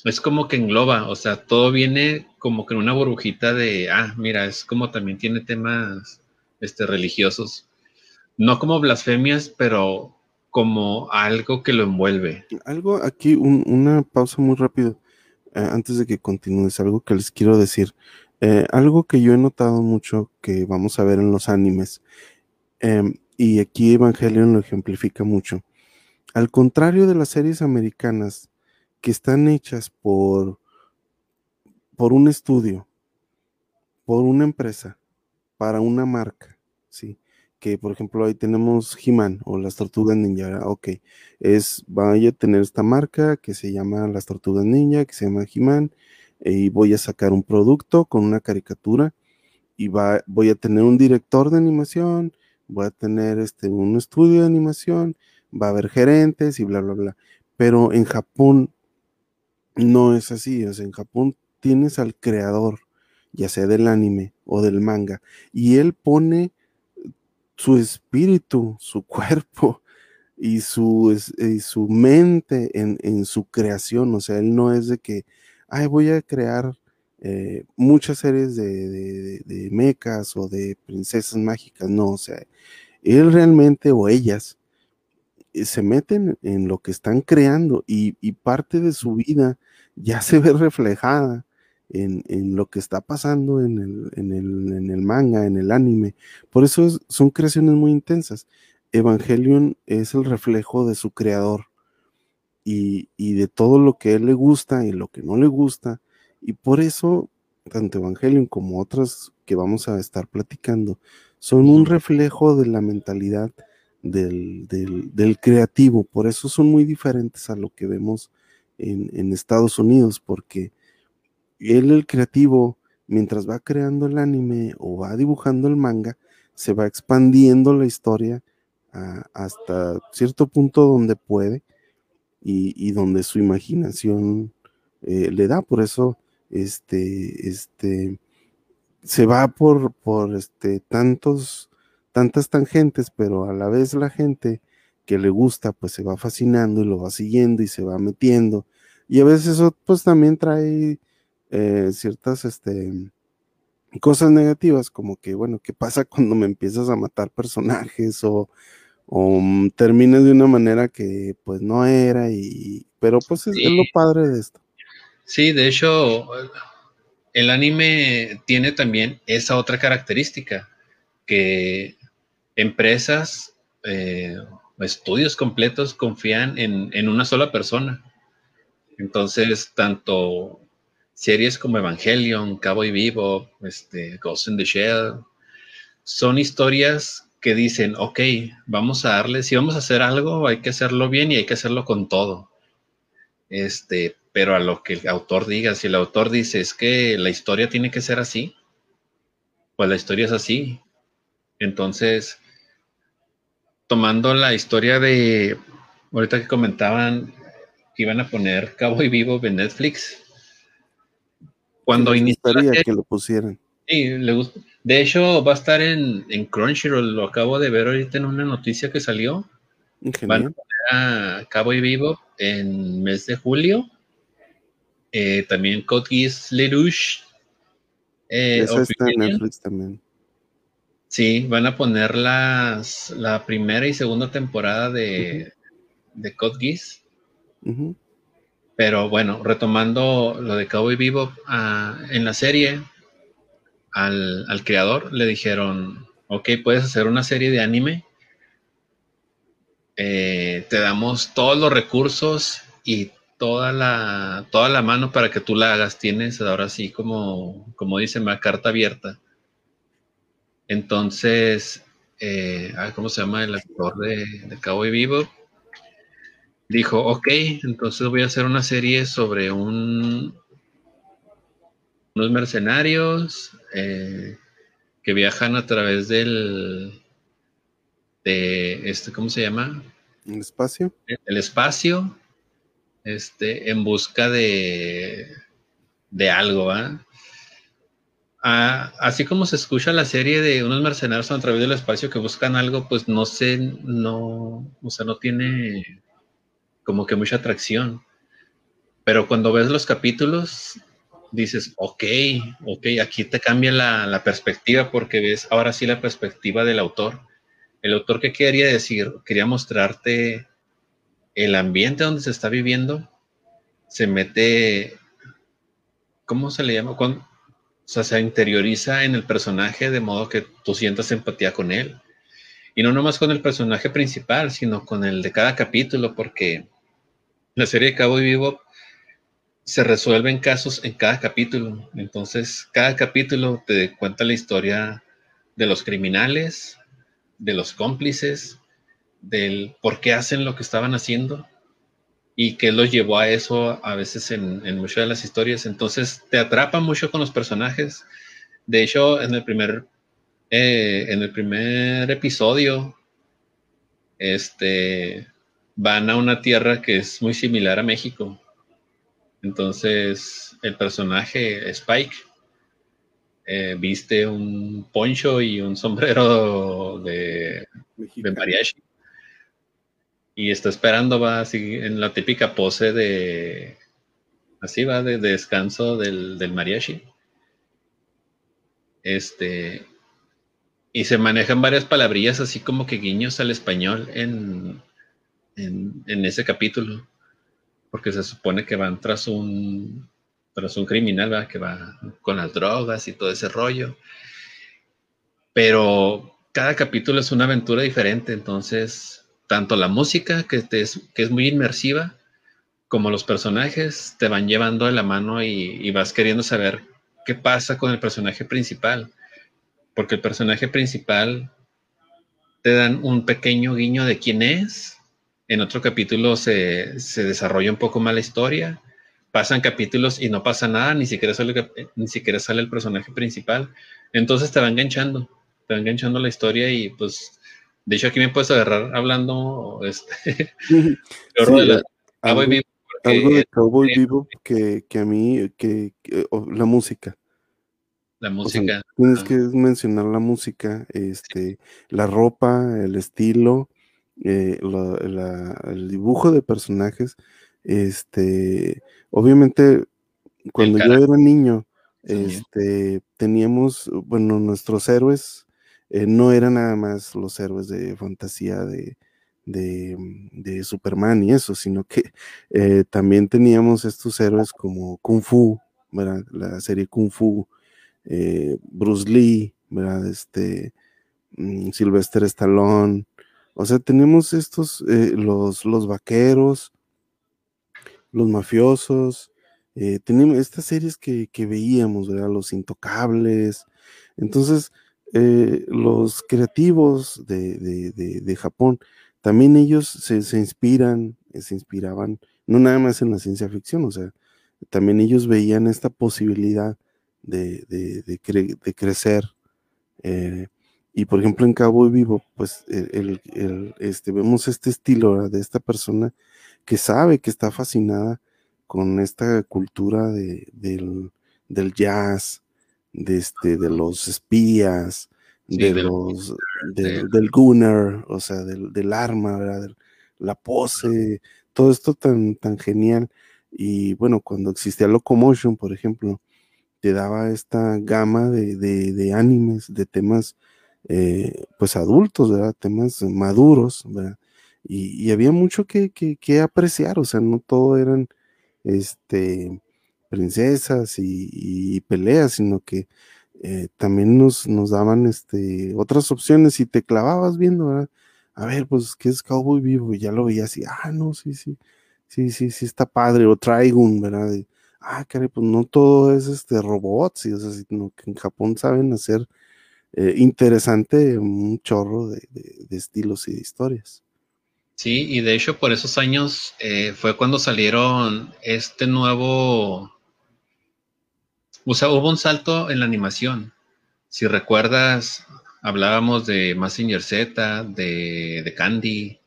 Speaker 2: Es como que engloba, o sea, todo viene como que en una burbujita de, ah, mira, es como también tiene temas este, religiosos. No como blasfemias, pero como algo que lo envuelve.
Speaker 1: Algo aquí, una pausa muy rápido, eh, antes de que continúes, algo que les quiero decir. Eh, algo que yo he notado mucho que vamos a ver en los animes, em, y aquí Evangelion lo ejemplifica mucho. Al contrario de las series americanas que están hechas por, por un estudio, por una empresa, para una marca, ¿sí? Que por ejemplo ahí tenemos He-Man o las Tortugas Ninja, ok, es, vaya a tener esta marca que se llama las Tortugas Ninja, que se llama He-Man, y voy a sacar un producto con una caricatura y va, voy a tener un director de animación, voy a tener este, un estudio de animación, va a haber gerentes y bla, bla, bla. Pero en Japón no es así, o sea, en Japón tienes al creador, ya sea del anime o del manga, y él pone su espíritu, su [laughs] cuerpo y su, y su mente en, en, su creación, o sea, él no es de que, ay, voy a crear eh, muchas series de, de, mecas o de princesas mágicas, no, o sea, él realmente o ellas eh, se meten en lo que están creando y, parte de su vida ya se ve reflejada en, lo que está pasando en el, en, el, en el, manga, en el anime. Por eso son creaciones muy intensas. Evangelion es el reflejo de su creador y, de todo lo que a él le gusta y lo que no le gusta. Y por eso, tanto Evangelion como otras que vamos a estar platicando, son un reflejo de la mentalidad del, del, creativo. Por eso son muy diferentes a lo que vemos en, Estados Unidos, porque él, el creativo, mientras va creando el anime o va dibujando el manga, se va expandiendo la historia hasta cierto punto donde puede y, donde su imaginación eh, le da. Por eso, este, este, se va por, por este, tantos, tantas tangentes, pero a la vez la gente que le gusta, pues se va fascinando y lo va siguiendo y se va metiendo. Y a veces eso, pues también trae eh, ciertas, este, cosas negativas, como que, bueno, ¿qué pasa [laughs] cuando me empiezas a matar personajes o, o terminas de una manera que pues no era y pero pues es, lo padre de esto.
Speaker 2: Sí, de hecho el anime tiene también esa otra característica que empresas eh, estudios completos confían en, en, una sola persona. Entonces, tanto series como Evangelion, Cabo y Vivo, este, Ghost in the Shell, son historias que dicen, ok, vamos a darle, si vamos a hacer algo, hay que hacerlo bien y hay que hacerlo con todo. Este, pero a lo que el autor diga, si el autor dice es que la historia tiene que ser así, pues la historia es así. Entonces, tomando la historia de, ahorita que comentaban que iban a poner Cabo y Vivo en Netflix, cuando inició
Speaker 1: que lo pusieran.
Speaker 2: Sí, le gusta. De hecho, va a estar en, Crunchyroll. Lo acabo de ver ahorita en una noticia que salió. Van a poner a Cabo y Vivo en mes de julio. Eh, también Geass Lelouch.
Speaker 1: Eh, está en Netflix también.
Speaker 2: Sí, van a poner las, la primera y segunda temporada de, de Code Geass. Pero bueno, retomando lo de Cowboy Vivo, ah, en la serie al, creador, le dijeron, ok, puedes hacer una serie de anime, eh, te damos todos los recursos y toda la, toda la mano para que tú la hagas. Tienes ahora sí, como, como dice, una carta abierta. Entonces, eh, ¿cómo se llama el actor de, de Cowboy Vivo? Dijo, ok, entonces voy a hacer una serie sobre un, unos mercenarios eh, que viajan a través del de este cómo se llama
Speaker 1: el espacio
Speaker 2: el, espacio este en busca de de algo ¿ah? así como se escucha la serie de unos mercenarios a través del espacio que buscan algo pues no sé no o sea no tiene como que mucha atracción Pero cuando ves los capítulos, dices, ok, ok, aquí te cambia la, perspectiva porque ves ahora sí la perspectiva del autor. El autor que quería decir, quería mostrarte el ambiente donde se está viviendo, se mete, ¿cómo se le llama? o sea, se interioriza en el personaje de modo que tú sientas empatía con él. Y no nomás con el personaje principal, sino con el de cada capítulo, porque la serie de Cabo y Vivo se resuelven casos en cada capítulo. Entonces, cada capítulo te cuenta la historia de los criminales, de los cómplices, del por qué hacen lo que estaban haciendo y qué los llevó a eso a veces en, muchas de las historias. Entonces, te atrapa mucho con los personajes. De hecho, en el primer, eh, en el primer episodio, este, van a una tierra que es muy similar a México entonces, el personaje Spike eh, viste un poncho y un sombrero de, mariachi. Y está esperando, va así en la típica pose de. Así va, de, descanso del, mariachi. Este. Y se manejan varias palabrillas así como que guiños al español en, en ese capítulo porque se supone que van tras un, tras un criminal, que va con las drogas y todo ese rollo. Pero cada capítulo es una aventura diferente, entonces tanto la música, que, es, que es muy inmersiva, como los personajes te van llevando de la mano y, vas queriendo saber qué pasa con el personaje principal. Porque el personaje principal te dan un pequeño guiño de quién es, en otro capítulo se, desarrolla un poco más la historia, pasan capítulos y no pasa nada, ni siquiera sale, ni siquiera sale el personaje principal. Entonces te va enganchando, te va enganchando la historia y pues, de hecho aquí me puedes agarrar hablando este, [laughs]
Speaker 1: algo, de Cowboy Vivo que, a mí, que, la música.
Speaker 2: La música.
Speaker 1: tienes que mencionar la música, este, la ropa, el estilo, eh, el dibujo de personajes, este, obviamente, cuando yo era niño, este, teníamos, bueno, nuestros héroes eh, no eran nada más los héroes de fantasía de, de, Superman y eso, sino que [laughs] eh, también teníamos estos héroes como Kung Fu, La serie Kung Fu, Bruce Lee, ¿verdad? Este, mm, Sylvester Stallone, o sea, tenemos estos, eh, los, los vaqueros, los mafiosos, eh, tenemos estas series que, veíamos, ¿verdad? Los intocables. Entonces, eh, los creativos de, Japón, también ellos se, inspiran, se inspiraban, no nada más en la ciencia ficción, o sea, también ellos veían esta posibilidad de, de crecer y por ejemplo en Cabo Vivo, pues el, este, vemos este estilo de esta persona que sabe que está fascinada con esta cultura de, del, jazz, de, este, de los espías, de los, del, gunner, o sea, del, arma, ¿verdad? la pose, todo esto tan, tan genial. Y bueno, cuando existía Locomotion, por ejemplo, te daba esta gama de, de animes, de temas eh, pues adultos, ¿verdad? Temas maduros, ¿verdad? Y, había mucho que, que, apreciar, o sea, no todo eran este, princesas y, peleas, sino que eh, también nos, nos daban este, otras opciones y te clavabas viendo, ¿verdad? A ver, pues, ¿qué es Cowboy Vivo? Y ya lo veías y, ah, no, sí, sí, sí, sí, sí, está padre, o Trigun, ¿verdad? ah, caray, pues no todo es este robots, y, o sino que en Japón saben hacer eh, interesante, un chorro de, estilos y de historias.
Speaker 2: Sí, y de hecho por esos años eh, fue cuando salieron este nuevo, o sea, hubo un salto en la animación. Si recuerdas, hablábamos de Massinger Z, de, de Candy,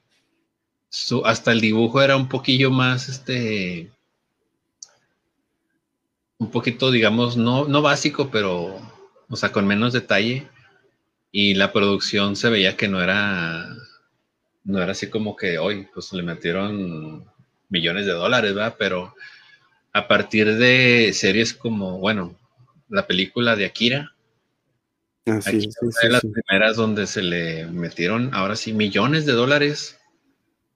Speaker 2: hasta el dibujo era un poquillo más, este, un poquito, digamos, no, no básico, pero, o sea, con menos detalle y la producción se veía que no era, no era así como que hoy, pues le metieron millones de dólares, ¿verdad? Pero a partir de series como, bueno, la película de Akira. Aquí de las primeras donde se le metieron ahora sí millones de dólares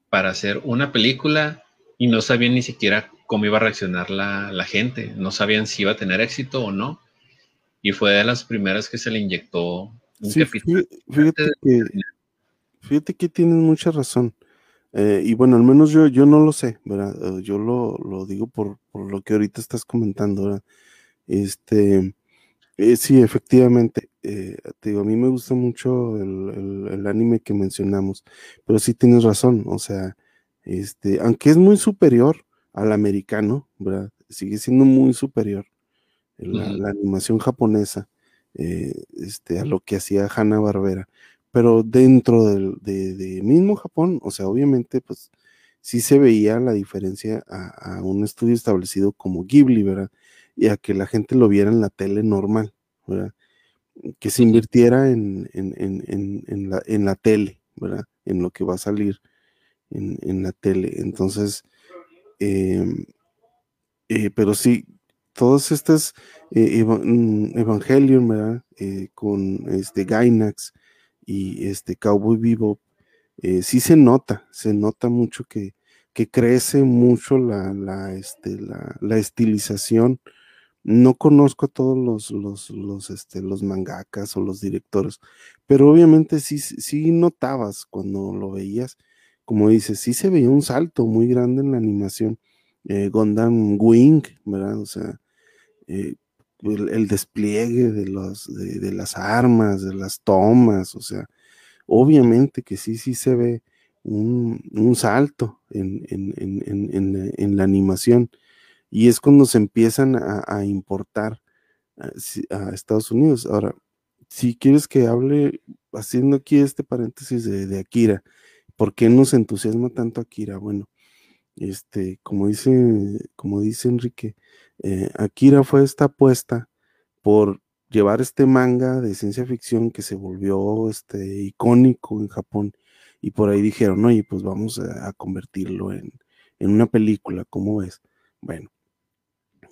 Speaker 2: para hacer una película y no sabían ni siquiera cómo iba a reaccionar la, la, gente, no sabían si iba a tener éxito o no. Y fue de las primeras que se le inyectó un
Speaker 1: sí, fíjate, que, fíjate que tienes mucha razón. Eh, y bueno, al menos yo, yo no lo sé, ¿verdad? Eh, yo lo, lo digo por, por, lo que ahorita estás comentando, ¿verdad? Este, eh, sí, efectivamente, te digo, a mí me gusta mucho el, el, el, anime que mencionamos, pero sí tienes razón, o sea, este, aunque es muy superior al americano, ¿verdad? Sigue siendo muy superior la, la animación japonesa, este, a lo que hacía Hanna Barbera pero dentro del de, mismo Japón, o sea, obviamente, pues sí se veía la diferencia a, un estudio establecido como Ghibli, ¿verdad? Y a que la gente lo viera en la tele normal, ¿verdad? Que se invirtiera en, en, en, en la, la, tele, ¿verdad? En lo que va a salir en, la tele. Entonces, em, eh, pero sí, todas estas eh, mm, Evangelion, ¿verdad? Eh, con este Gainax, y este Cowboy Vivo, eh, sí se nota, se nota mucho que, que crece mucho la, la, este, la, estilización. No conozco a todos los, los, los, este, los mangakas o los directores, pero obviamente sí, sí notabas cuando lo veías, como dices, sí se veía un salto muy grande en la animación. Eh, Gundam Wing, ¿verdad? O sea, eh, el, despliegue de, los, de, las armas, de las tomas, o sea, obviamente que sí, sí se ve un, salto en, en, la animación y es cuando se empiezan a, importar a, Estados Unidos. Ahora, si quieres que hable, haciendo aquí este paréntesis de, Akira, ¿por qué nos entusiasma tanto Akira? Bueno, este, como dice, como dice Enrique, eh, Akira fue esta apuesta por llevar este manga de ciencia ficción que se volvió este, icónico en Japón y por ahí dijeron, oye, pues vamos a, convertirlo en, una película, ¿cómo ves? Bueno,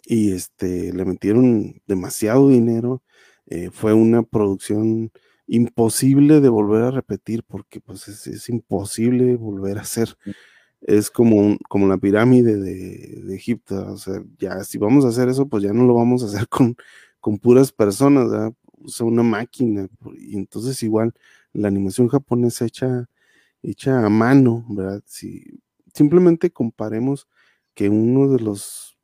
Speaker 1: y este, le metieron demasiado dinero, eh, fue una producción imposible de volver a repetir porque pues es, imposible volver a hacer es como, como la pirámide de, Egipto. O sea, ya si vamos a hacer eso, pues ya no lo vamos a hacer [laughs] con, con puras personas, ¿verdad? o sea, una máquina. Y entonces igual la animación japonesa hecha, hecha a mano, ¿verdad? Si simplemente comparemos que uno de los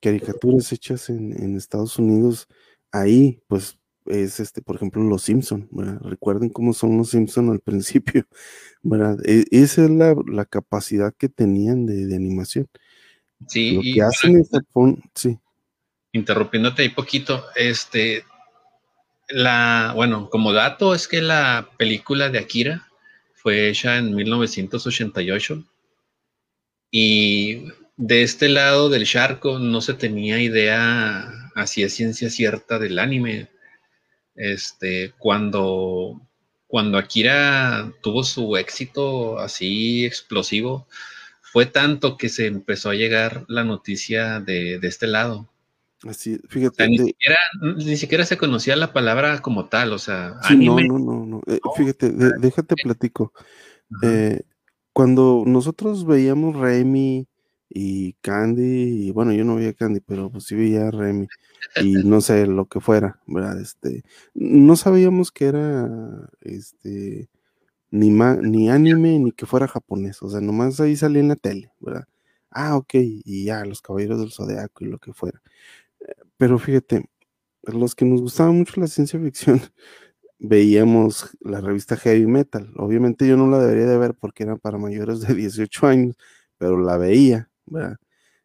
Speaker 1: caricaturas hechas en Estados Unidos, ahí, pues es este, por ejemplo, los Simpson, Recuerden cómo son los Simpson al principio, [laughs] ¿verdad? E, esa es la, la, capacidad que tenían de, de animación.
Speaker 2: Sí,
Speaker 1: lo que hacen sí.
Speaker 2: Interrumpiéndote ahí poquito, este, la, bueno, como dato es que la película de Akira fue hecha en 1988 y de este lado del charco no se tenía idea hacia ciencia cierta del anime este, cuando, cuando Akira tuvo su éxito así explosivo, fue tanto que se empezó a llegar la noticia de, este lado.
Speaker 1: Así, fíjate.
Speaker 2: ni, siquiera, se conocía la palabra como tal, o sea,
Speaker 1: anime. No, no, no, eh, fíjate, déjate platico. Eh, cuando nosotros veíamos Remy y Candy, y bueno, yo no veía Candy, pero pues sí veía Remy y no sé lo que fuera, ¿verdad? Este, no sabíamos que era este ni ni anime ni que fuera japonés, o sea, nomás ahí salía en la tele, ¿verdad? Ah, ok, y ya, los caballeros del zodiaco y lo que fuera. Eh, pero fíjate, los que nos gustaba mucho la ciencia ficción, [laughs] veíamos la revista Heavy Metal. Obviamente yo no la debería de ver porque era para mayores de 18 años, pero la veía, ¿verdad?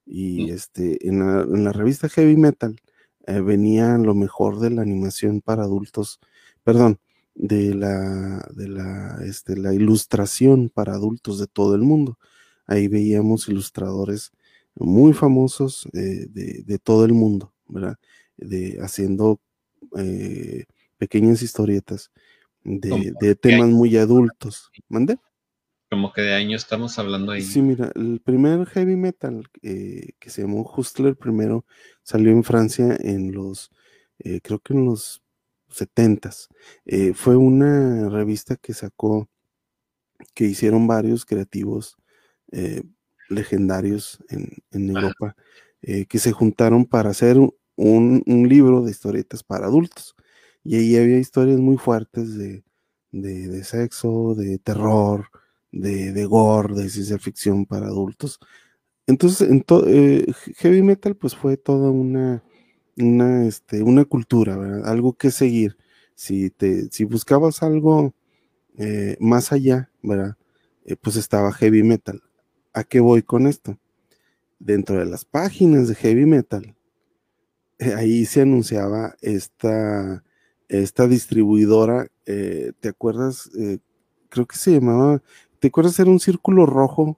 Speaker 1: Y este, en la, en la revista Heavy Metal eh, venía lo mejor de la animación para adultos, perdón, de la, de la, este, la ilustración para adultos de todo el mundo. Ahí veíamos ilustradores muy famosos eh, de, todo el mundo, ¿verdad? De, haciendo eh, pequeñas historietas de, temas muy [laughs] adultos. ¿Mande?
Speaker 2: Como que de año estamos hablando ahí.
Speaker 1: Sí, mira, el primer heavy metal eh, que se llamó Hustler primero salió en Francia en los, eh, creo que en los setentas. Eh, fue una revista que sacó, que hicieron varios creativos legendarios en, Europa, que se juntaron para hacer un, libro de historietas para adultos. Y ahí había historias muy fuertes de, de sexo, de terror, de, de gore, de ciencia ficción para adultos. Entonces, en eh, heavy metal pues fue toda una, una, este, una cultura, algo que seguir. Si, te, si buscabas algo eh, más allá, ¿verdad? Eh, pues estaba heavy metal. ¿A qué voy con esto? Dentro de las páginas de heavy metal, ahí se anunciaba esta, esta distribuidora, ¿te acuerdas? creo que se llamaba ¿Te acuerdas? Era un círculo rojo.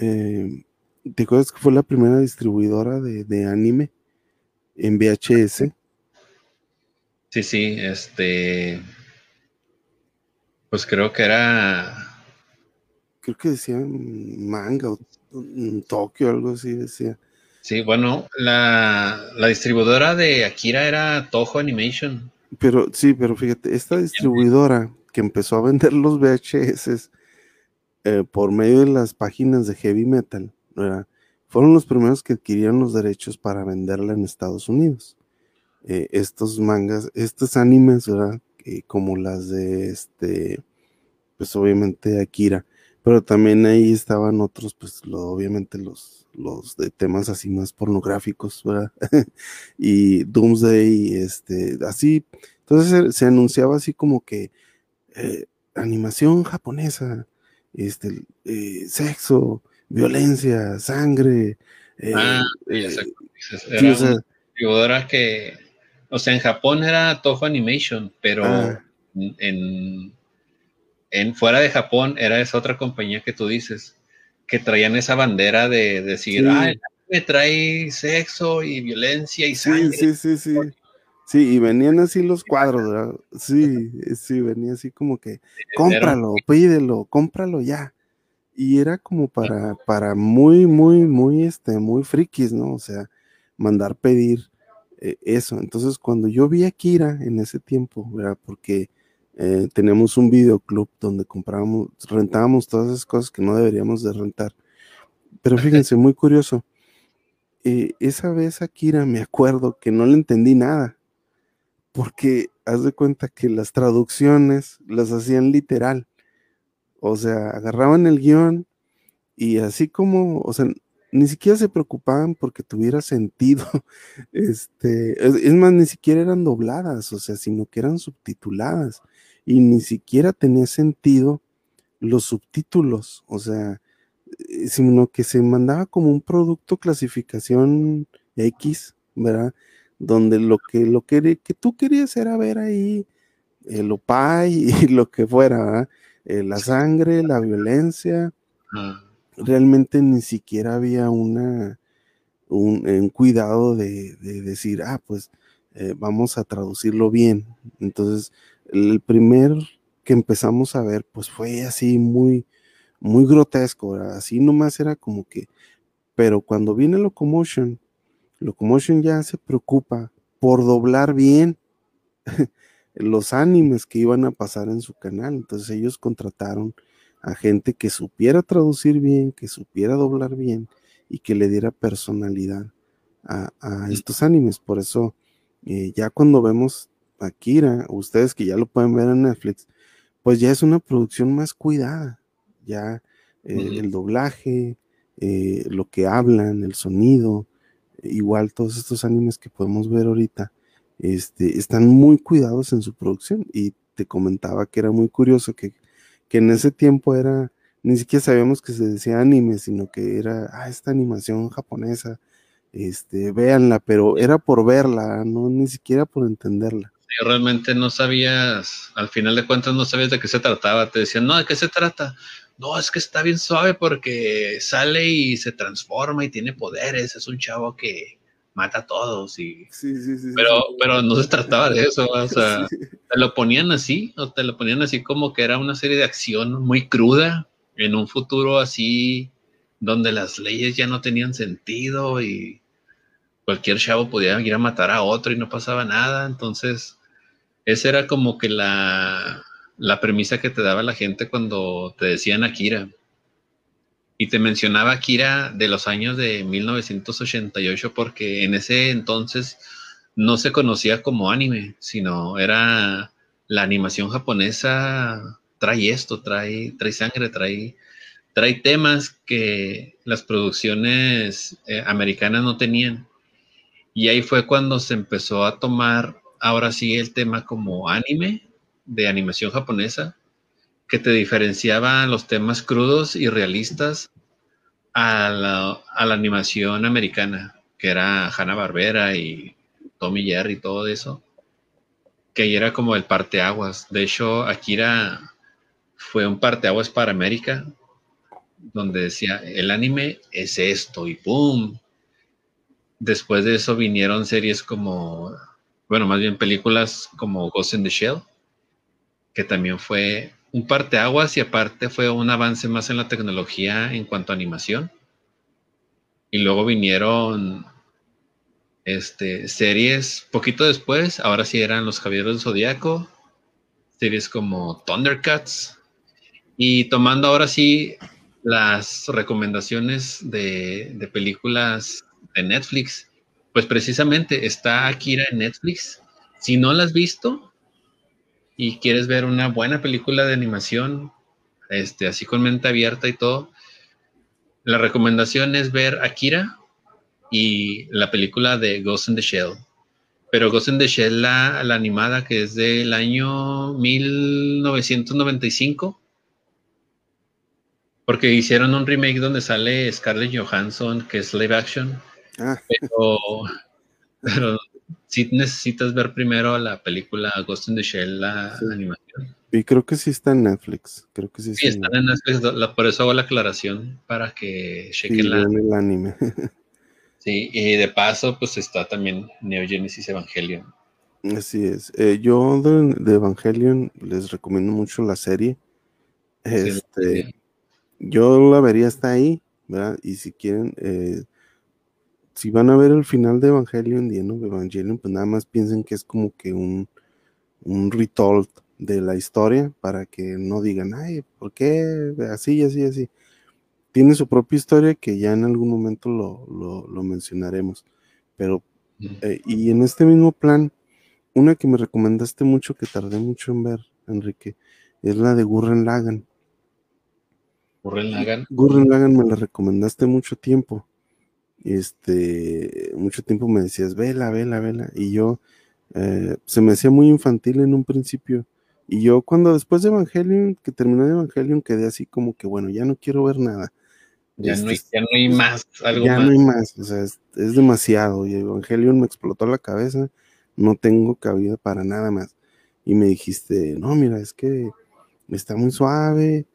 Speaker 1: Eh, ¿Te acuerdas que fue la primera distribuidora de, anime en VHS?
Speaker 2: Sí, sí, este. Pues creo que era.
Speaker 1: Creo que decía manga o Tokio, algo así decía.
Speaker 2: Sí, bueno, la, la distribuidora de Akira era Toho Animation.
Speaker 1: Pero sí, pero fíjate, esta distribuidora que empezó a vender los VHS eh, por medio de las páginas de heavy metal, fueron los primeros que adquirieron los derechos para venderla en Estados Unidos. Eh, estos mangas, estos animes, ¿verdad? como las de este, pues obviamente Akira, pero también ahí estaban otros, pues obviamente los, los de temas así más pornográficos, ¿verdad? [laughs] y Doomsday, este, así, entonces se, anunciaba así como que eh, animación japonesa, este, eh, sexo, violencia, sangre.
Speaker 2: Eh, ah, eh, Era que, o sea, en Japón era Toho Animation, pero ah. en, en fuera de Japón era esa otra compañía que tú dices, que traían esa bandera de, decir, ah, me trae sexo y violencia y sangre.
Speaker 1: Sí, sí, sí, sí. Sí, y venían así los cuadros, ¿verdad? Sí, sí, venía así como que, cómpralo, pídelo, cómpralo ya. Y era como para, para muy, muy, muy, este, muy frikis, ¿no? O sea, mandar pedir eh, eso. Entonces, cuando yo vi a Kira en ese tiempo, ¿verdad? Porque eh, tenemos un videoclub donde comprábamos, rentábamos todas esas cosas que no deberíamos de rentar. Pero fíjense, muy curioso. Eh, esa vez a Kira me acuerdo que no le entendí nada porque haz de cuenta que las traducciones las hacían literal. O sea, agarraban el guion y así como, o sea, ni siquiera se preocupaban porque tuviera sentido. [laughs] Este, es, más, ni siquiera eran dobladas, o sea, sino que eran subtituladas y ni siquiera tenía sentido los subtítulos, o sea, eh, sino que se mandaba como un producto clasificación X, ¿verdad? Donde lo que, lo que, que tú querías era ver ahí el opay y [laughs] lo que fuera, eh, la sangre, la violencia. Realmente ni siquiera había una, un, cuidado de, decir, ah, pues eh, vamos a traducirlo bien. Entonces, el primer que empezamos a ver, pues fue así muy, muy grotesco, así nomás era como que, pero cuando viene Locomotion, Locomotion ya se preocupa por doblar bien [laughs] los animes que iban a pasar en su canal. Entonces ellos contrataron a gente que supiera traducir bien, que supiera doblar bien y que le diera personalidad a, estos animes. Por eso, eh, ya cuando vemos Akira, ustedes que ya lo pueden ver en Netflix, pues ya es una producción más cuidada. Ya eh, el doblaje, eh, lo que hablan, el sonido, igual todos estos animes que podemos ver ahorita, este, están muy cuidados en su producción. Y te comentaba que era muy curioso que, que en ese tiempo era, ni siquiera sabíamos que se decía anime, sino que era, ah, esta animación japonesa, este, véanla, pero era por verla, no ni siquiera por entenderla.
Speaker 2: realmente no sabías, al final de cuentas no sabías de qué se trataba, te decían, no, ¿de qué se trata? No, es que está bien suave porque sale y se transforma y tiene poderes, es un chavo que mata a todos y sí, sí, sí, pero pero no se trataba de eso o sea [laughs] te lo ponían así o te lo ponían así como que era una serie de acción muy cruda en un futuro así donde las leyes ya no tenían sentido y cualquier chavo podía ir a matar a otro y no pasaba nada. Entonces, esa era como que la, la premisa que te daba la gente cuando te decían Akira. Y te mencionaba Akira de los años de 1988 porque en ese entonces no se conocía como anime, sino era la animación japonesa trae esto, trae, trae sangre, trae, trae temas que las producciones eh, americanas no tenían. Y ahí fue cuando se empezó a tomar, ahora sí, el tema como anime, de animación japonesa, que te diferenciaba los temas crudos y realistas a la, a la animación americana, que era Hanna-Barbera y Tommy Jerry y todo eso, que ahí era como el parteaguas. De hecho, Akira fue un parteaguas para América, donde decía, el anime es esto y ¡pum! Después de eso vinieron series como, bueno, más bien películas como Ghost in the Shell, que también fue un parteaguas y aparte fue un avance más en la tecnología en cuanto a animación. Y luego vinieron este, series poquito después, ahora sí eran Los Caballeros del Zodíaco, series como Thundercats, y tomando ahora sí las recomendaciones de, de películas de Netflix, pues precisamente está Akira en Netflix. Si no la has visto y quieres ver una buena película de animación, este, así con mente abierta y todo, la recomendación es ver Akira y la película de Ghost in the Shell. Pero Ghost in the Shell, la, animada que es del año 1995, porque hicieron un remake donde sale Scarlett Johansson, que es live action. Ah. Pero, pero sí necesitas ver primero la película Ghost in the Shell, la animación.
Speaker 1: Y creo que sí está en Netflix. Creo que sí,
Speaker 2: sí está en Netflix. por eso hago la aclaración para que chequen la...
Speaker 1: el anime. [laughs]
Speaker 2: Sí, y de paso, pues está también Neo Genesis Evangelion.
Speaker 1: Así es. Eh, yo de, Evangelion les recomiendo mucho la serie. Este, yo la vería hasta ahí, ¿verdad? Y si quieren, eh, si van a ver el final de Evangelion, de Evangelion, pues nada más piensen que es como que un, un retold de la historia para que no digan, ay, ¿por qué así, así, así? tiene su propia historia que ya en algún momento lo, mencionaremos. Pero, eh, y en este mismo plan, una que me recomendaste mucho, que tardé mucho en ver, Enrique, es la de Gurren Lagan.
Speaker 2: Gurren Lagan.
Speaker 1: Gurren Lagan me la recomendaste mucho tiempo. Este, mucho tiempo me decías, vela, vela, vela. Y yo, eh, se me hacía muy infantil en un principio. Y yo cuando después de Evangelion, que terminé de Evangelion, quedé así como que, bueno, ya no quiero ver nada.
Speaker 2: Ya, no, hay, este, ya no hay más, algo
Speaker 1: ya no hay más, o sea, es, demasiado. Y Evangelion me explotó la cabeza, no tengo cabida para nada más. Y me dijiste, no, mira, es que está muy suave.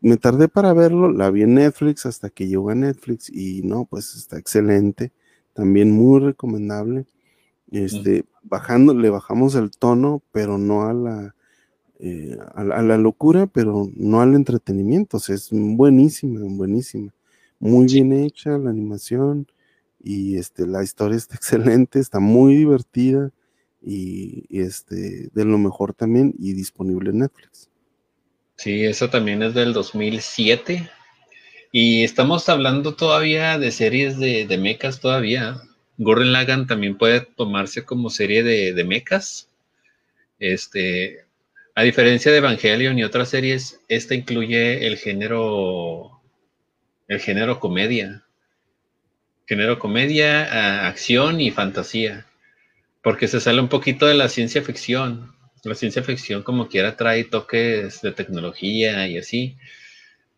Speaker 1: Me tardé para verlo, la vi en Netflix hasta que llegó a Netflix y no, pues está excelente, también muy recomendable. Este, bajando, le bajamos el tono, pero no a la, eh, a, la locura, pero no al entretenimiento. O sea, es buenísima, buenísima muy bien hecha la animación y este, la historia está [laughs] excelente, está muy divertida y, este, de lo mejor también y disponible en Netflix.
Speaker 2: Sí, esa también es del 2007 y estamos hablando todavía de series de, de mechas todavía. Gurren Lagan también puede tomarse como serie de, de mechas. Este, a diferencia de Evangelion y otras series, esta incluye el género el género comedia. Género comedia, acción y fantasía. Porque se sale un poquito de la ciencia ficción. La ciencia ficción como quiera trae toques de tecnología y así.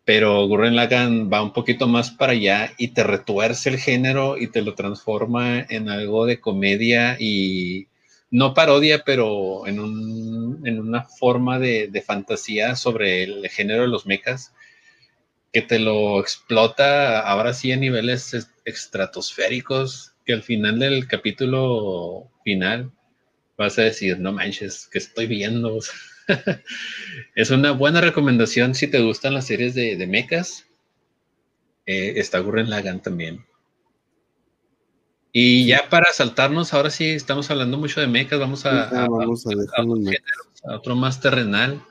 Speaker 2: Pero Gurren Lagann va un poquito más para allá y te retuerce el género y te lo transforma en algo de comedia y no parodia, pero en, una forma de, de fantasía sobre el género de los mechas que te lo explota ahora sí a niveles estratosféricos, que al final del capítulo final vas a decir, no manches, que estoy viendo? [laughs] es una buena recomendación si te gustan las series de, de mechas. Eh, está Gurren Lagan también. Y ya para saltarnos, ahora sí estamos hablando mucho de mechas, vamos a, otro más terrenal.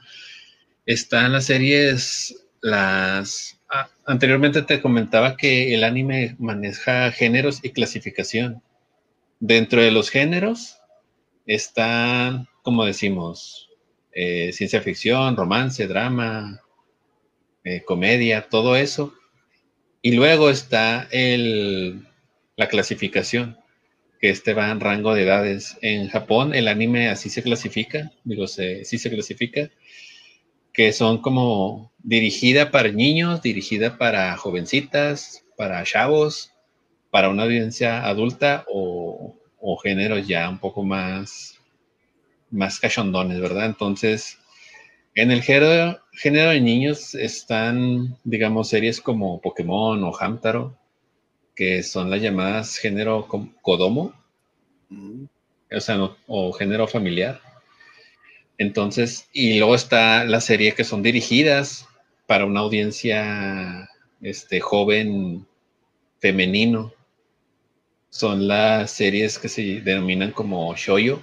Speaker 2: Están las series, las... Ah, anteriormente te comentaba que el anime maneja géneros y clasificación. Dentro de los géneros están, como decimos, eh, ciencia ficción, romance, drama, eh, comedia, todo eso. Y luego está el, la clasificación, que este va en rango de edades. En Japón el anime así se clasifica, digo, se, sí se clasifica, que son como dirigida para niños, dirigida para jovencitas, para chavos, para una audiencia adulta o, o géneros ya un poco más, más cachondones, ¿verdad? Entonces, en el género, género de niños están, digamos, series como Pokémon o Hamtaro, que son las llamadas género Kodomo, o sea, o género familiar. Entonces, y luego está la serie que son dirigidas para una audiencia este, joven femenino. Son las series que se denominan como shoyo.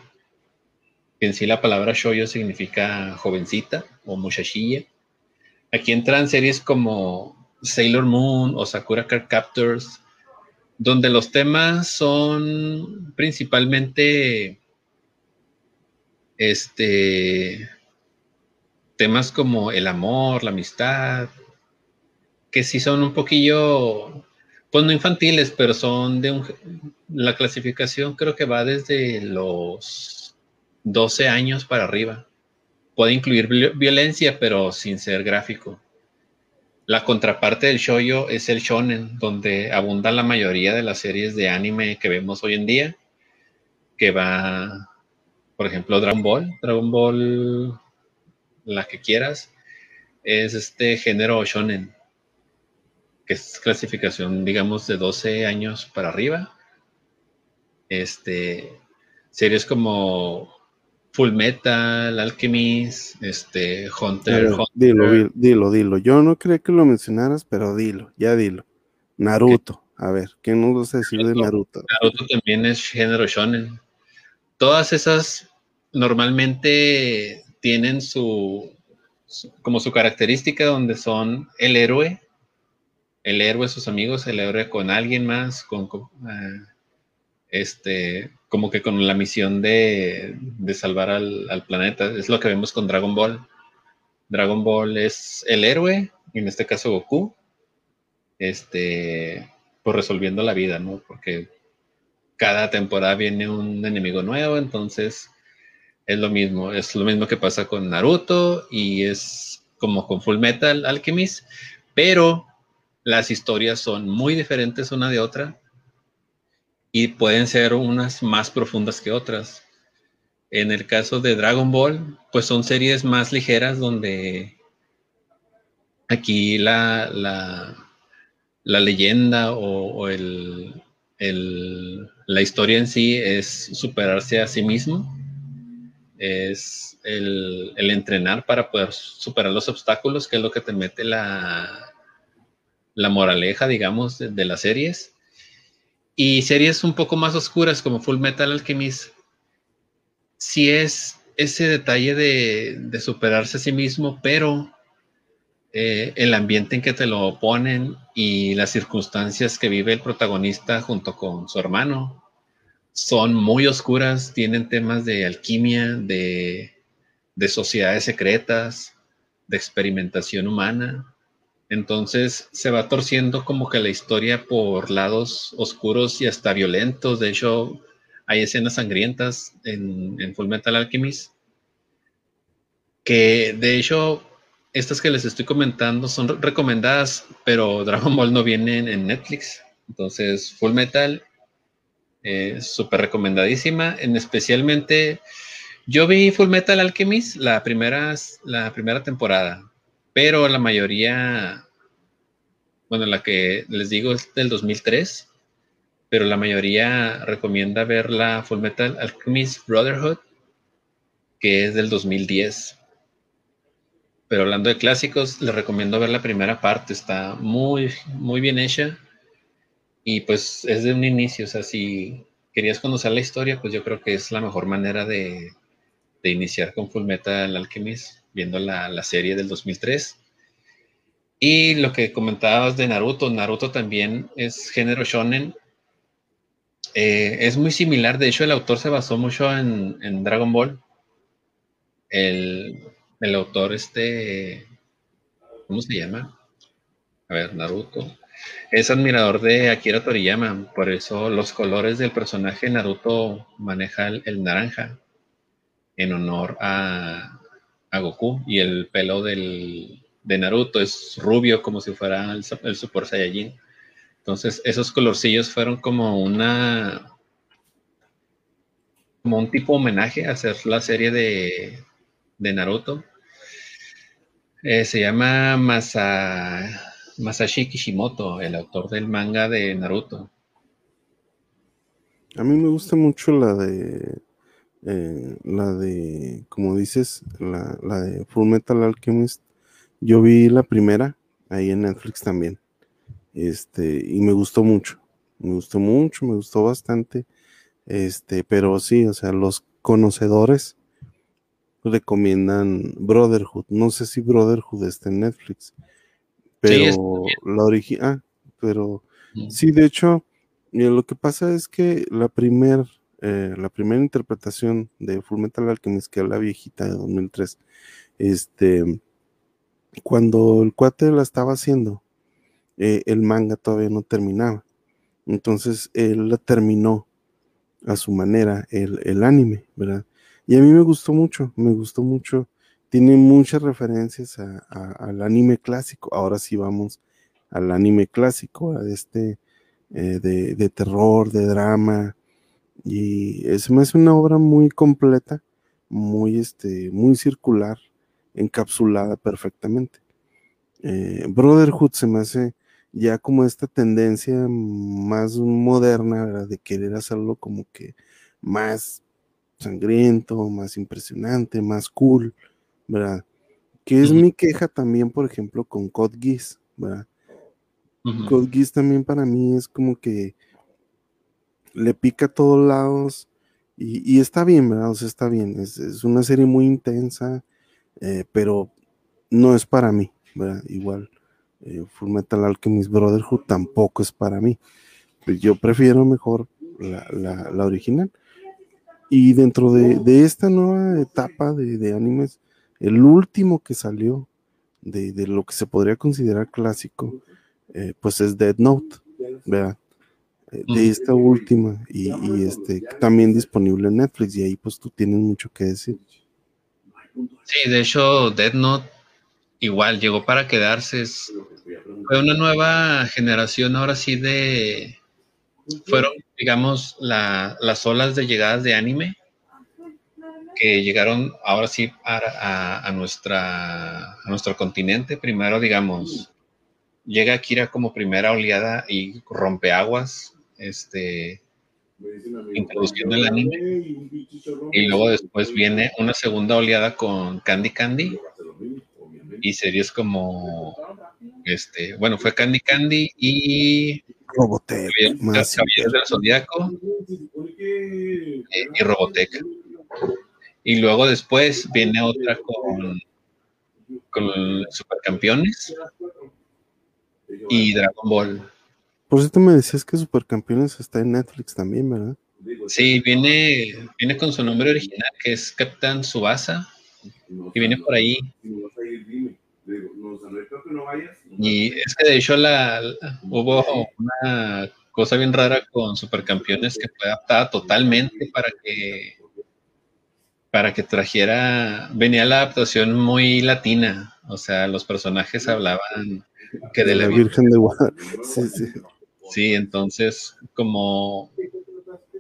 Speaker 2: En sí la palabra shoyo significa jovencita o muchachilla. Aquí entran series como Sailor Moon o Sakura Card Captors, donde los temas son principalmente este, temas como el amor, la amistad, que sí son un poquillo, pues no infantiles, pero son de un, la clasificación creo que va desde los 12 años para arriba. Puede incluir violencia, pero sin ser gráfico. La contraparte del shoyo es el shonen, donde abunda la mayoría de las series de anime que vemos hoy en día, que va por ejemplo, Dragon Ball, Dragon Ball, la que quieras, es este género shonen, que es clasificación, digamos, de 12 años para arriba. Este, series como Full Metal, Alchemist, este, Hunter, Hunter.
Speaker 1: Dilo, dilo, dilo. Yo no creía que lo mencionaras, pero dilo, ya dilo. Naruto. A ver, ¿qué nos vas a decir de Naruto?
Speaker 2: Naruto también es género shonen. Todas esas normalmente tienen su, como su característica donde son el héroe, el héroe, sus amigos, el héroe con alguien más, con, eh, este, como que con la misión de, salvar al, planeta. Es lo que vemos con Dragon Ball. Dragon Ball es el héroe, en este caso Goku, este, por pues resolviendo la vida, ¿no? Porque cada temporada viene un enemigo nuevo, entonces es lo mismo, es lo mismo que pasa con Naruto y es como con Full Metal Alchemist, pero las historias son muy diferentes una de otra y pueden ser unas más profundas que otras. En el caso de Dragon Ball, pues son series más ligeras donde aquí la, la, leyenda o, el, la historia en sí es superarse a sí mismo es el, entrenar para poder superar los obstáculos, que es lo que te mete la, la moraleja, digamos, de, las series. Y series un poco más oscuras como Full Metal Alchemist, sí es ese detalle de, superarse a sí mismo, pero eh, el ambiente en que te lo ponen y las circunstancias que vive el protagonista junto con su hermano son muy oscuras, tienen temas de alquimia, de, sociedades secretas, de experimentación humana. Entonces se va torciendo como que la historia por lados oscuros y hasta violentos. De hecho, hay escenas sangrientas en, Full Metal Alchemist. Que de hecho, estas que les estoy comentando son recomendadas, pero [laughs] Dragon Ball no viene en Netflix. Entonces, Full Metal eh, Súper recomendadísima. En especialmente, yo vi Full Metal Alchemist la primera, la primera temporada, pero la mayoría, bueno, la que les digo es del 2003, pero la mayoría recomienda ver la Full Metal Alchemist Brotherhood, que es del 2010. pero hablando de clásicos, les recomiendo ver la primera parte, está muy, muy bien hecha y pues es de un inicio, o sea, si querías conocer la historia, pues yo creo que es la mejor manera de, iniciar con Full Metal Alchemist, viendo la, serie del 2003. Y lo que comentabas de Naruto, Naruto también es género shonen. Eh, es muy similar, de hecho el autor se basó mucho en, en Dragon Ball. El, el autor este, ¿cómo se llama? A ver, Naruto. Es admirador de Akira Toriyama, por eso los colores del personaje Naruto maneja el, naranja en honor a, Goku y el pelo del, de Naruto es rubio como si fuera el, Super Saiyajin. Entonces esos colorcillos fueron como una como un tipo homenaje a hacer la serie de, de Naruto eh, se llama Masashi Kishimoto, el autor del manga de Naruto.
Speaker 1: A mí me gusta mucho la de, eh, la de, como dices, la, la de Full Metal Alchemist. Yo vi la primera ahí en Netflix también. Este, y me gustó mucho. Me gustó mucho, me gustó bastante. Este, pero sí, o sea, los conocedores recomiendan Brotherhood. No sé si Brotherhood está en Netflix, pero la original, ah, pero sí, de hecho, lo que pasa es que la primera eh, la primera interpretación de Fullmetal Alchemist, que es la viejita de 2003, este, cuando el cuate la estaba haciendo, eh, el manga todavía no terminaba. Entonces él la terminó a su manera, el, el anime, ¿verdad? Y a mí me gustó mucho, me gustó mucho. Tiene muchas referencias al anime clásico. Ahora sí vamos al anime clásico, a este eh, de, terror, de drama. Y es, me hace una obra muy completa, muy, este, muy circular, encapsulada perfectamente. Eh, Brotherhood se me hace ya como esta tendencia más moderna de querer hacerlo como que más sangriento, más impresionante, más cool, ¿verdad? Que es mi queja también, por ejemplo, con Code Geass, ¿verdad? Code Geass también para mí es como que le pica a todos lados y, está bien, ¿verdad? O sea, está bien, es, una serie muy intensa, eh, pero no es para mí, ¿verdad? Igual, eh, Full Metal Alchemist Brotherhood tampoco es para mí. Yo prefiero mejor la original. Y dentro de, esta nueva etapa de, animes, el último que salió de, lo que se podría considerar clásico, eh, pues es Dead Note, ¿verdad? De esta última y, este también disponible en Netflix y ahí pues tú tienes mucho que decir.
Speaker 2: Sí, de hecho Dead Note igual llegó para quedarse, fue una nueva generación ahora sí de, fueron, digamos, las olas de llegadas de anime que llegaron ahora sí a, nuestra, a nuestro continente. Primero, digamos, llega Akira como primera oleada y rompe aguas, este, introduciendo el anime. Y luego después viene una segunda oleada con Candy Candy y series como, este, bueno, fue Candy Candy y
Speaker 1: Robotech.
Speaker 2: Caballero del Zodíaco eh, y Robotech. Y luego después viene otra con, con Supercampeones y Dragon Ball.
Speaker 1: Por cierto, me decías que Supercampeones está en Netflix también, ¿verdad?
Speaker 2: Sí, viene, viene con su nombre original, que es Captain Subasa, y viene por ahí. Y es que de hecho la, hubo una cosa bien rara con Supercampeones que fue adaptada totalmente para que para que trajera, venía la adaptación muy latina, o sea, los personajes hablaban que de la, Virgen de Guadalupe. Sí, sí. Sí, entonces como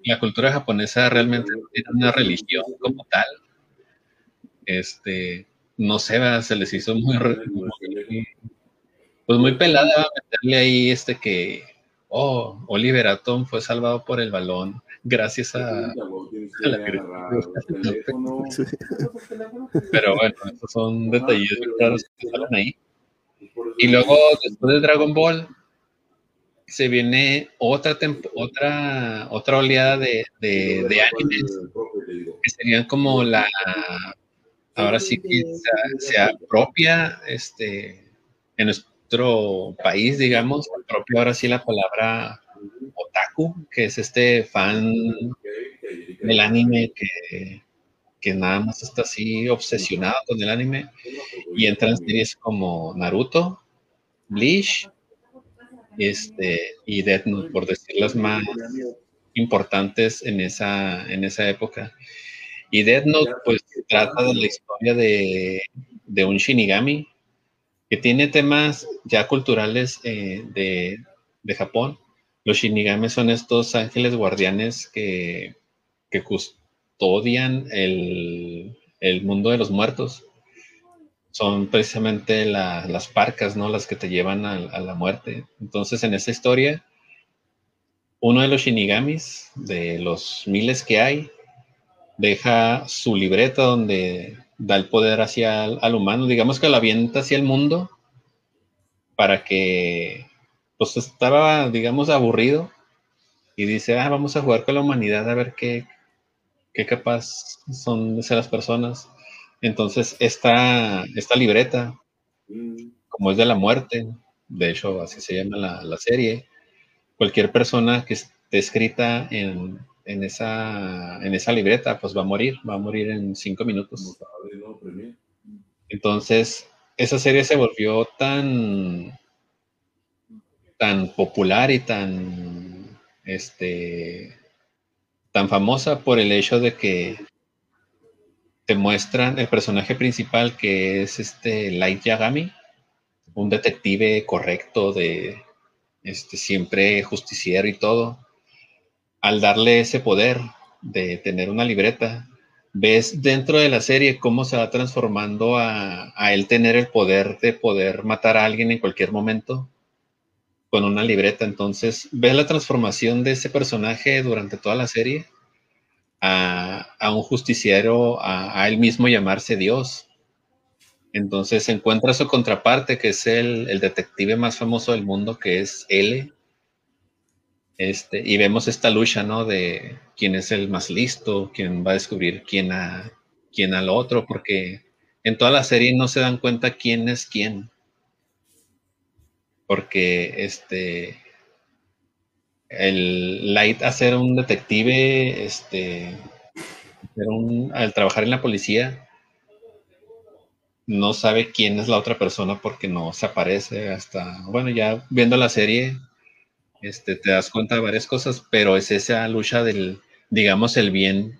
Speaker 2: la cultura japonesa realmente tiene una religión como tal, este, no sé, se les hizo muy, pues muy pelada meterle ahí este que, oh, Oliver Atom fue salvado por el balón gracias a, [laughs] Pero bueno, estos son detalles claros que salen ahí. Y luego, después de Dragon Ball, se viene otra otra otra oleada de, de, animes que serían como la ahora sí que se, apropia este en nuestro país digamos apropia ahora sí la palabra otaku que es este fan del anime que, que nada más está así obsesionado con el anime y entra en series como Naruto Bleach este, y Death Note, por decir las más importantes en esa, en esa época. Y Death Note, pues, trata de la historia de, de un Shinigami que tiene temas ya culturales eh, de, de, Japón. Los Shinigami son estos ángeles guardianes que, que custodian el, el mundo de los muertos son precisamente las parcas, ¿no? Las que te llevan a, la muerte. Entonces, en esa historia, uno de los shinigamis, de los miles que hay, deja su libreta donde da el poder hacia al, humano, digamos que lo avienta hacia el mundo para que, pues estaba, digamos, aburrido y dice, ah, vamos a jugar con la humanidad a ver qué, qué capaz son de ser las personas. Entonces, esta, esta libreta, como es de la muerte, de hecho así se llama la, serie, cualquier persona que esté escrita en, esa, en esa libreta, pues va a morir, va a morir en cinco minutos. Entonces, esa serie se volvió tan, tan popular y tan, este, tan famosa por el hecho de que te muestran el personaje principal que es este Light Yagami, un detective correcto de este siempre justiciero y todo. Al darle ese poder de tener una libreta, ves dentro de la serie cómo se va transformando a, a él tener el poder de poder matar a alguien en cualquier momento con una libreta. Entonces, ves la transformación de ese personaje durante toda la serie a, un justiciero, a, él mismo llamarse Dios. Entonces encuentra su contraparte, que es el, detective más famoso del mundo, que es L. Este, y vemos esta lucha, ¿no? De quién es el más listo, quién va a descubrir quién a quién al otro, porque en toda la serie no se dan cuenta quién es quién. Porque este, el Light a ser un detective, este, al trabajar en la policía, no sabe quién es la otra persona porque no se aparece hasta, bueno, ya viendo la serie, este, te das cuenta de varias cosas, pero es esa lucha del, digamos, el bien,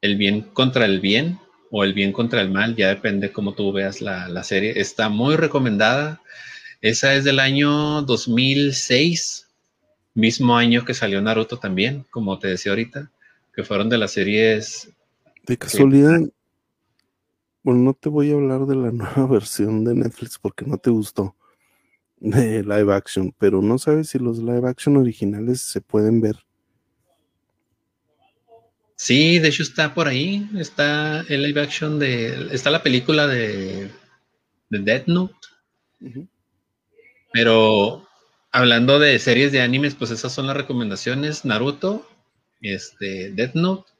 Speaker 2: el bien contra el bien o el bien contra el mal, ya depende cómo tú veas la, la serie. Está muy recomendada. Esa es del año 2006 mismo año que salió Naruto también, como te decía ahorita, que fueron de las series.
Speaker 1: De casualidad, bueno, no te voy a hablar de la [laughs] nueva versión de Netflix porque no te gustó de live action, pero no sabes si los live action originales se pueden ver.
Speaker 2: Sí, de hecho está por ahí, está el live action de, está la película de, de Death Note, pero hablando de series de animes, pues esas son las recomendaciones. Naruto, este, Death Note.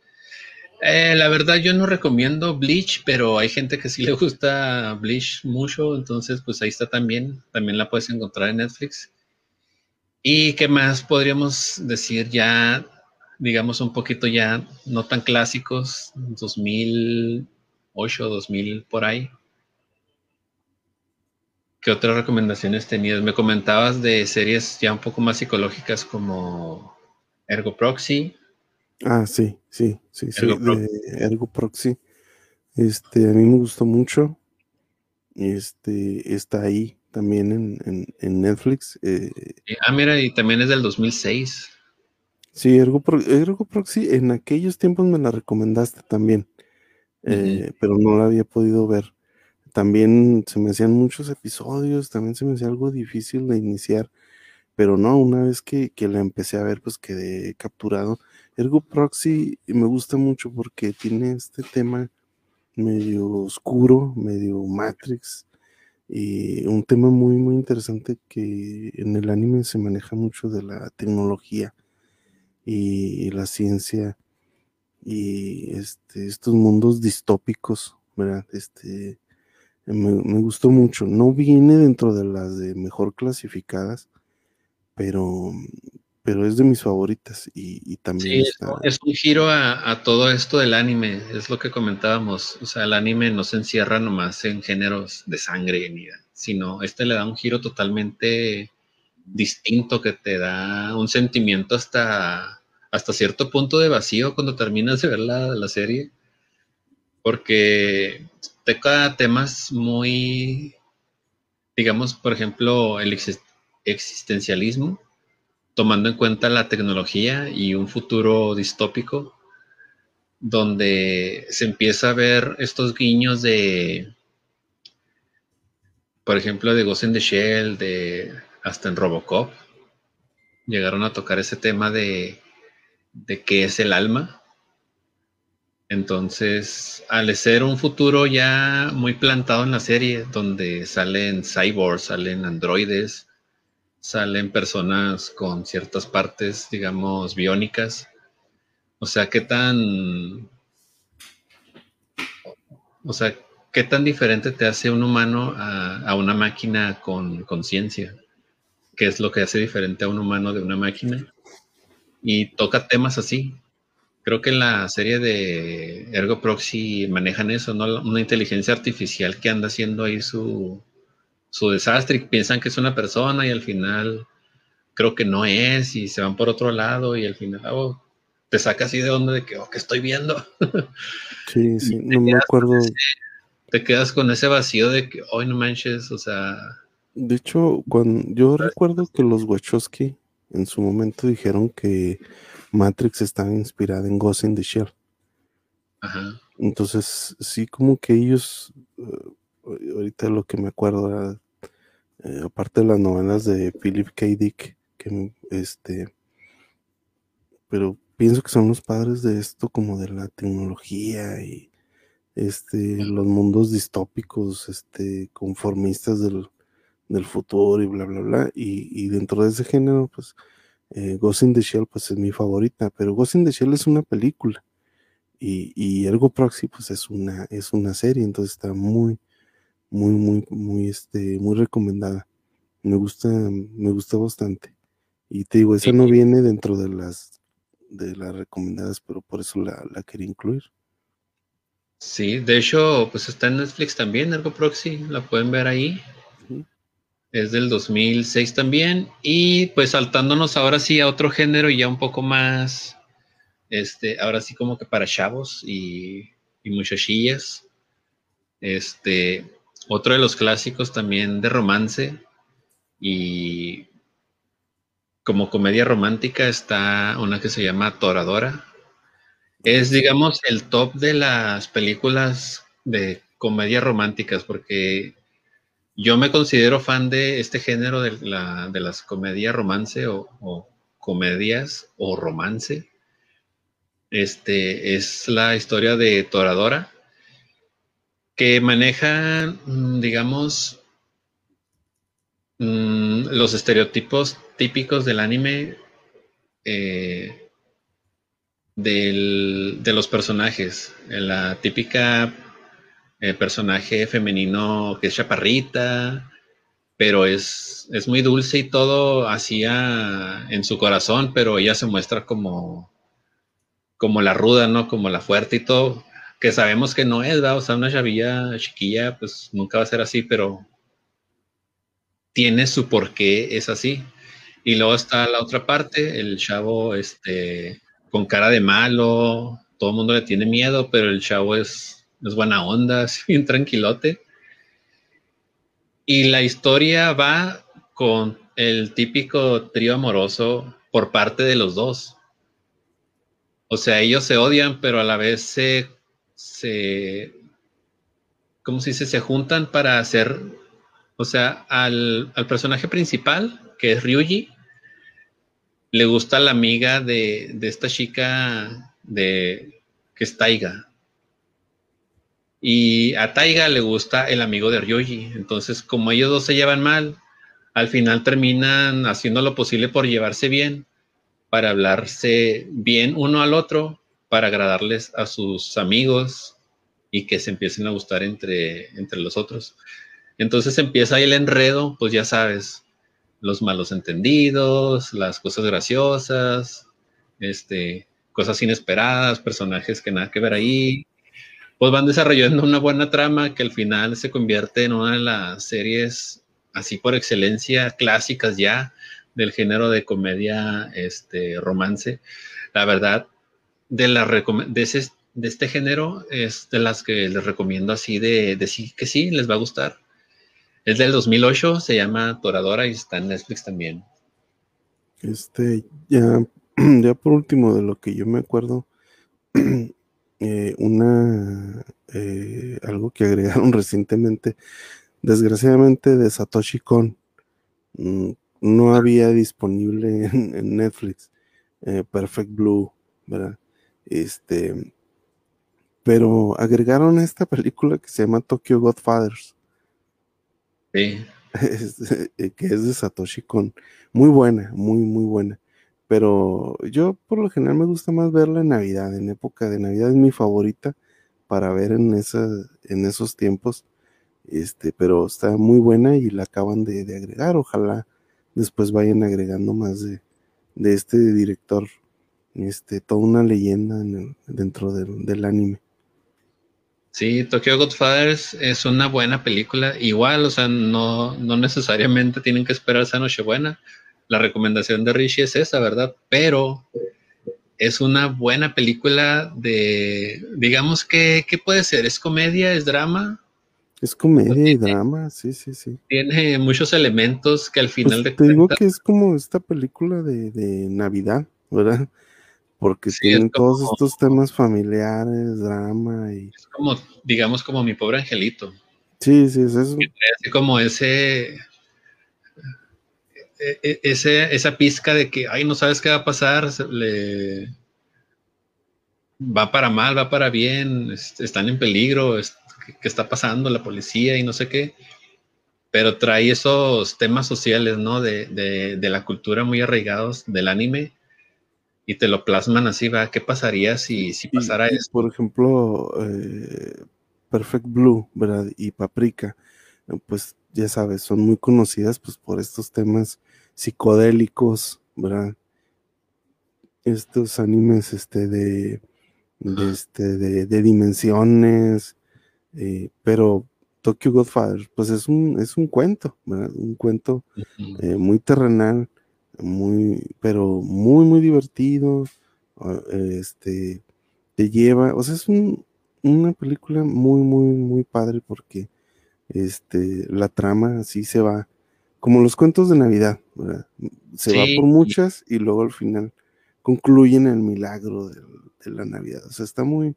Speaker 2: Eh, la verdad yo no recomiendo Bleach, pero hay gente que sí le gusta Bleach mucho, entonces pues ahí está también, también la puedes encontrar en Netflix. ¿Y qué más podríamos decir ya, digamos un poquito ya no tan clásicos, 2008, 2000 por ahí? ¿Qué otras recomendaciones tenías? Me comentabas de series ya un poco más psicológicas como Ergo Proxy.
Speaker 1: Ah, sí, sí, sí, Ergo sí, Proxy. Ergo Proxy. Este, a mí me gustó mucho. Este, está ahí también en, Netflix. Eh,
Speaker 2: ah, mira, y también es del 2006.
Speaker 1: Sí, Ergo, Ergo Proxy, en aquellos tiempos me la recomendaste también, eh, pero no la había podido ver también se me hacían muchos episodios, también se me hacía algo difícil de iniciar, pero no, una vez que, la empecé a ver, pues quedé capturado. Ergo Proxy me gusta mucho porque tiene este tema medio oscuro, medio Matrix, y un tema muy, muy interesante que en el anime se maneja mucho de la tecnología y la ciencia y este, estos mundos distópicos, ¿verdad? Este, me, gustó mucho. No viene dentro de las de mejor clasificadas, pero, pero es de mis favoritas y, también
Speaker 2: sí, es un giro a, a, todo esto del anime, es lo que comentábamos. O sea, el anime no se encierra nomás en géneros de sangre, ni, sino este le da un giro totalmente distinto que te da un sentimiento hasta hasta cierto punto de vacío cuando terminas de ver la, serie, porque toca temas muy, digamos, por ejemplo, el existencialismo, tomando en cuenta la tecnología y un futuro distópico, donde se empieza a ver estos guiños de, por ejemplo, de Ghost in the Shell, de hasta en Robocop, llegaron a tocar ese tema de de qué es el alma. Entonces, al ser un futuro ya muy plantado en la serie, donde salen cyborgs, salen androides, salen personas con ciertas partes, digamos, biónicas. O sea, qué tan. O sea, qué tan diferente te hace un humano a, una máquina con conciencia. ¿Qué es lo que hace diferente a un humano de una máquina? y toca temas así. Creo que en la serie de Ergo Proxy manejan eso, ¿no? Una inteligencia artificial que anda haciendo ahí su, su desastre y piensan que es una persona y al final creo que no es y se van por otro lado y al final oh, te saca así de onda de que, oh, ¿qué estoy viendo? [laughs]
Speaker 1: Sí, sí, no me acuerdo.
Speaker 2: te quedas con ese vacío de que, hoy no manches, o sea...
Speaker 1: De hecho, cuando yo recuerdo que los Wachowski en su momento dijeron que Matrix estaba inspirada en Ghost in the Shell. Ajá. Entonces, sí, como que ellos, eh, ahorita lo que me acuerdo era, eh, aparte de las novelas de Philip K. Dick, que este, pero pienso que son los padres de esto, como de la tecnología y este, los mundos distópicos, este, conformistas del, del futuro y bla, bla, bla. Y, dentro de ese género, pues, eh, Ghost in the Shell, pues es mi favorita, pero Ghost in the Shell es una película. Y, y Ergo Proxy, pues es una, es una serie, entonces está muy, muy, muy, muy, este, muy recomendada. Me gusta, me gusta bastante. Y te digo, esa no viene dentro de las, de las recomendadas, pero por eso la, la quería incluir.
Speaker 2: Sí, de hecho, pues está en Netflix también, Ergo Proxy, la pueden ver ahí. Es del 2006 también. Y pues saltándonos ahora sí a otro género ya un poco más, este, ahora sí como que para chavos y, y muchachillas. Este, otro de los clásicos también de romance y como comedia romántica está una que se llama Toradora. Es, digamos, el top de las películas de comedia románticas porque yo me considero fan de este género de, las comedias romance o, comedias o romance. Este es la historia de Toradora, que maneja, mm, digamos, mm, los estereotipos típicos del anime eh, de los personajes. La típica el personaje femenino que es chaparrita, pero es, es muy dulce y todo hacía en su corazón, pero ella se muestra como, como la ruda, ¿no? Como la fuerte y todo, que sabemos que no es, ¿verdad? O sea, una chavilla chiquilla, pues nunca va a ser así, pero tiene su porqué, es así. Y luego está la otra parte, el chavo, este, con cara de malo, todo el mundo le tiene miedo, pero el chavo es es buena onda, [laughs] es bien tranquilote. Y la historia va con el típico trío amoroso por parte de los dos. O sea, ellos se odian, pero a la vez se, se ¿cómo se dice? Se juntan para hacer, o sea, al, al personaje principal, que es Ryuji, le gusta la amiga de, de esta chica de que es Taiga. Y a Taiga le gusta el amigo de Ryoji. Entonces, como ellos dos se llevan mal, al final terminan haciendo lo posible por llevarse bien, para hablarse bien uno al otro, para agradarles a sus amigos y que se empiecen a gustar entre, entre los otros. Entonces empieza ahí el enredo, pues ya sabes, los malos entendidos, las cosas graciosas, este, cosas inesperadas, personajes que nada que ver ahí, pues van desarrollando una buena trama que al final se convierte en una de las series así por excelencia clásicas ya del género de comedia este romance. La verdad de la de, de este género es de las que les recomiendo así de, decir que sí, les va a gustar. Es del 2008, se llama Toradora y está en Netflix también.
Speaker 1: Este, ya, [clears throat] ya por último, de lo que yo me acuerdo, [clears throat] Eh, una eh, algo que agregaron [laughs] recientemente, desgraciadamente de Satoshi Kon, mm, no había disponible en, Netflix, eh, Perfect Blue, ¿verdad? Este, pero agregaron esta película que se llama Tokyo Godfathers.
Speaker 2: Sí. [laughs]
Speaker 1: que es de Satoshi Kon. Muy buena, muy, muy buena pero yo por lo general me gusta más verla en Navidad, en época de Navidad es mi favorita para ver en, esa, en esos tiempos, este, pero está muy buena y la acaban de, agregar, ojalá después vayan agregando más de, este director, este, toda una leyenda dentro del, anime.
Speaker 2: Sí, Tokyo Godfathers es una buena película. Igual, o sea, no, no necesariamente tienen que esperar esa Nochebuena la recomendación de Richie es esa, ¿verdad? Pero es una buena película de, digamos que, ¿qué puede ser? ¿Es comedia? ¿Es drama?
Speaker 1: Es comedia y drama, sí, sí, sí.
Speaker 2: Tiene muchos elementos que al pues final
Speaker 1: de Te digo que es como esta película de, Navidad, ¿verdad? Porque tienen todos estos temas familiares, drama y...
Speaker 2: Es como, digamos, como mi pobre angelito.
Speaker 1: Sí, sí, es eso.
Speaker 2: como ese ese, esa pizca de que, ay, no sabes qué va a pasar, le, va para mal, va para bien, están en peligro, qué está pasando, la policía y no sé qué, pero trae esos temas sociales, ¿no? De, de, la cultura muy arraigados del anime y te lo plasman así, va, ¿qué pasaría si, si pasara eso?
Speaker 1: Por ejemplo, eh, Perfect Blue, ¿verdad? Y Paprika, pues ya sabes, son muy conocidas pues por estos temas psicodélicos, ¿verdad? Estos animes este, de, este, de, dimensiones, eh, pero Tokyo Godfather, pues es un, es un cuento, ¿verdad? Un cuento eh, muy terrenal, muy, pero muy, muy divertido, este, te lleva, o sea, es una película muy, muy, muy padre porque este, la trama así se va como los cuentos de Navidad, se va por muchas y luego al final concluyen el milagro de, la Navidad. O sea, está muy,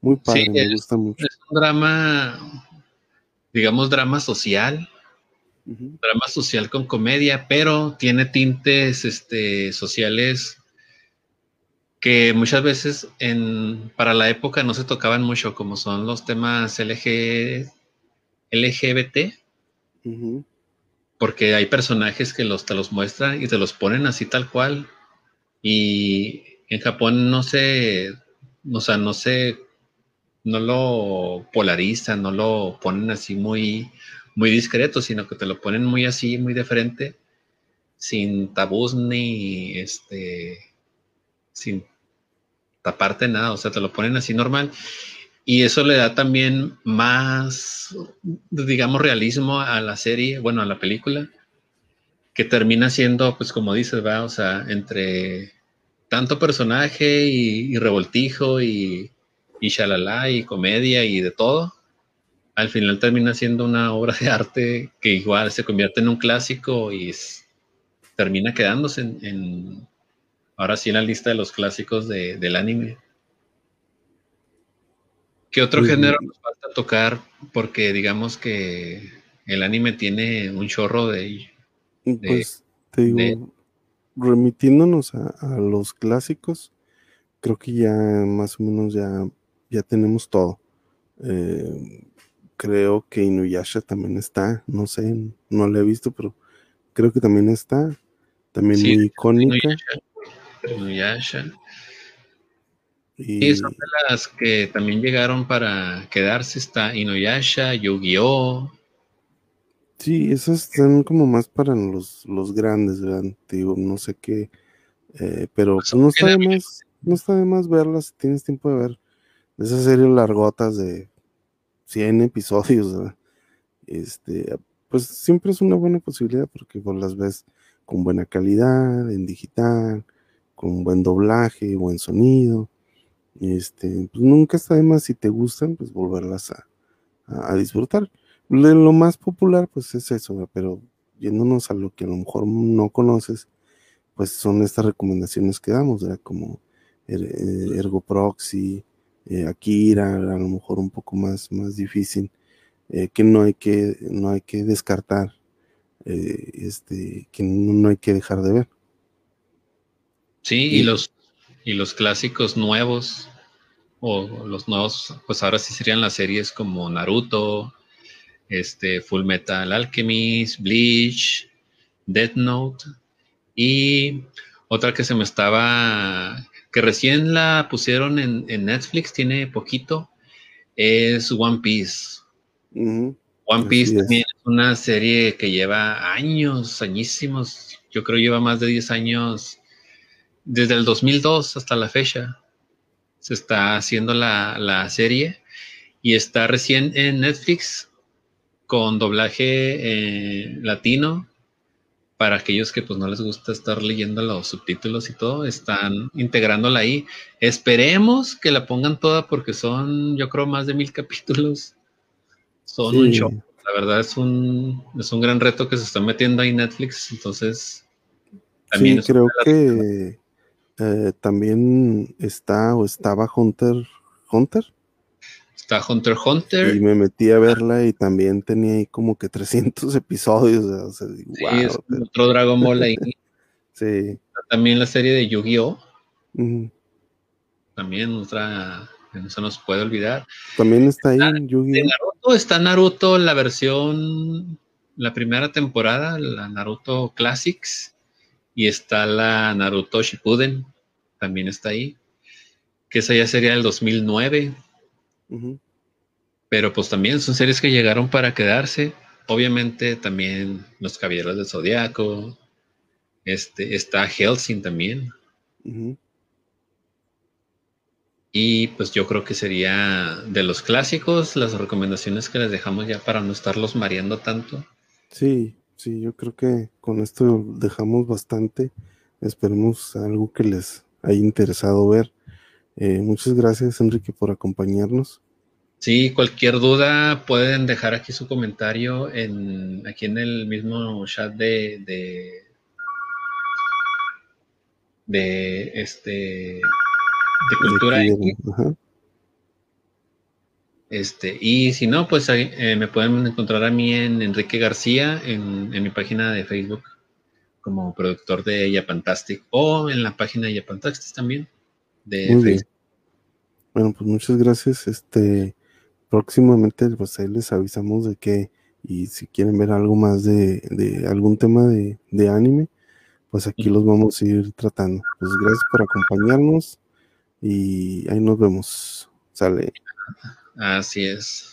Speaker 1: muy padre, me gusta mucho.
Speaker 2: Es un drama, digamos, drama social, drama social con comedia, pero tiene tintes este, sociales que muchas veces en, para la época no se tocaban mucho, como son los temas LG, LGBT porque hay personajes que los, te los muestran y te los ponen así tal cual. Y en Japón no se, o sea, no se, no lo polarizan, no lo ponen así muy, muy discreto, sino que te lo ponen muy así, muy de frente, sin tabús ni este, sin taparte nada, o sea, te lo ponen así normal. Y eso le da también más, digamos, realismo a la serie, bueno, a la película, que termina siendo, pues como dices, va, o sea, entre tanto personaje y, revoltijo y, y shalala y comedia y de todo, al final termina siendo una obra de arte que igual se convierte en un clásico y termina quedándose en, ahora sí en la lista de los clásicos del anime. ¿Qué otro género nos falta tocar? Porque digamos que el anime tiene un chorro de...
Speaker 1: pues te digo, remitiéndonos a, los clásicos, creo que ya más o menos ya, ya tenemos todo. Eh, creo que Inuyasha también está, no sé, no la he visto, pero creo que también está, también muy icónica.
Speaker 2: Inuyasha. Y son de las que también llegaron para quedarse, está Inuyasha, Yu-Gi-Oh!
Speaker 1: Sí, esas están como más para los, los grandes, ¿verdad? Digo, no sé qué, eh, pero pues no está de más, no está de más verlas si tienes tiempo de ver esas series largotas de 100 episodios, ¿verdad? Este, pues siempre es una buena posibilidad porque vos las ves con buena calidad, en digital, con buen doblaje, buen sonido. Este, pues nunca está de más si te gustan, pues volverlas a, a disfrutar. Lo más popular, pues es eso, pero yéndonos a lo que a lo mejor no conoces, pues son estas recomendaciones que damos, ¿verdad? Como er, eh, Ergo Proxy, eh, Akira, a lo mejor un poco más, más difícil, eh, que no hay que, no hay que descartar, este, que no, hay que dejar de ver.
Speaker 2: Sí, y, los, y los clásicos nuevos, o los nuevos, pues ahora sí serían las series como Naruto, este, Full Metal Alchemist, Bleach, Death Note y otra que se me estaba, que recién la pusieron en, Netflix, tiene poquito, es One Piece. One Piece también es una serie que lleva años, añísimos, yo creo lleva más de 10 años, desde el 2002 hasta la fecha, se está haciendo la, la serie y está recién en Netflix con doblaje eh, latino. Para aquellos que pues no les gusta estar leyendo los subtítulos y todo, están integrándola ahí. Esperemos que la pongan toda porque son, yo creo, más de mil [laughs] capítulos. Son un show. La verdad es un, es un gran reto que se está metiendo ahí Netflix. Entonces,
Speaker 1: también sí, creo que eh, también está o estaba Hunter Hunter
Speaker 2: Está Hunter Hunter.
Speaker 1: Y me metí a verla y también tenía ahí como que 300 [laughs] episodios. O sea,
Speaker 2: sí, otro Dragon Ball ahí. [laughs]
Speaker 1: sí.
Speaker 2: También la serie de Yu-Gi-Oh! También otra, no se nos puede olvidar.
Speaker 1: También está ahí Yu-Gi-Oh!
Speaker 2: Naruto está Naruto, la versión, la primera temporada, la Naruto Classics. Y está la Naruto Shippuden, también está ahí. Que esa ya sería el 2009 pero pues también son series que llegaron para quedarse. Obviamente también Los Caballeros del Zodiaco. Este, está Helsing también. Y pues yo creo que sería de los clásicos las recomendaciones que les dejamos ya para no estarlos mareando tanto.
Speaker 1: Sí, sí, yo creo que con esto dejamos bastante. Esperemos algo que les haya interesado ver. Eh, muchas gracias, Enrique, por acompañarnos.
Speaker 2: Sí, cualquier duda pueden dejar aquí su comentario en aquí en el mismo chat de de, este de cultura. Este, y si no, pues eh, me pueden encontrar a mí en Enrique García en, mi página de Facebook como productor de Yapantastic o en la página de Yapantastic también de Facebook.
Speaker 1: Bueno, pues muchas gracias. Este, próximamente pues ahí les avisamos de que y si quieren ver algo más de, algún tema de, de, anime, pues aquí los vamos a ir tratando. Pues gracias por acompañarnos y ahí nos vemos. Sale.
Speaker 2: Así es.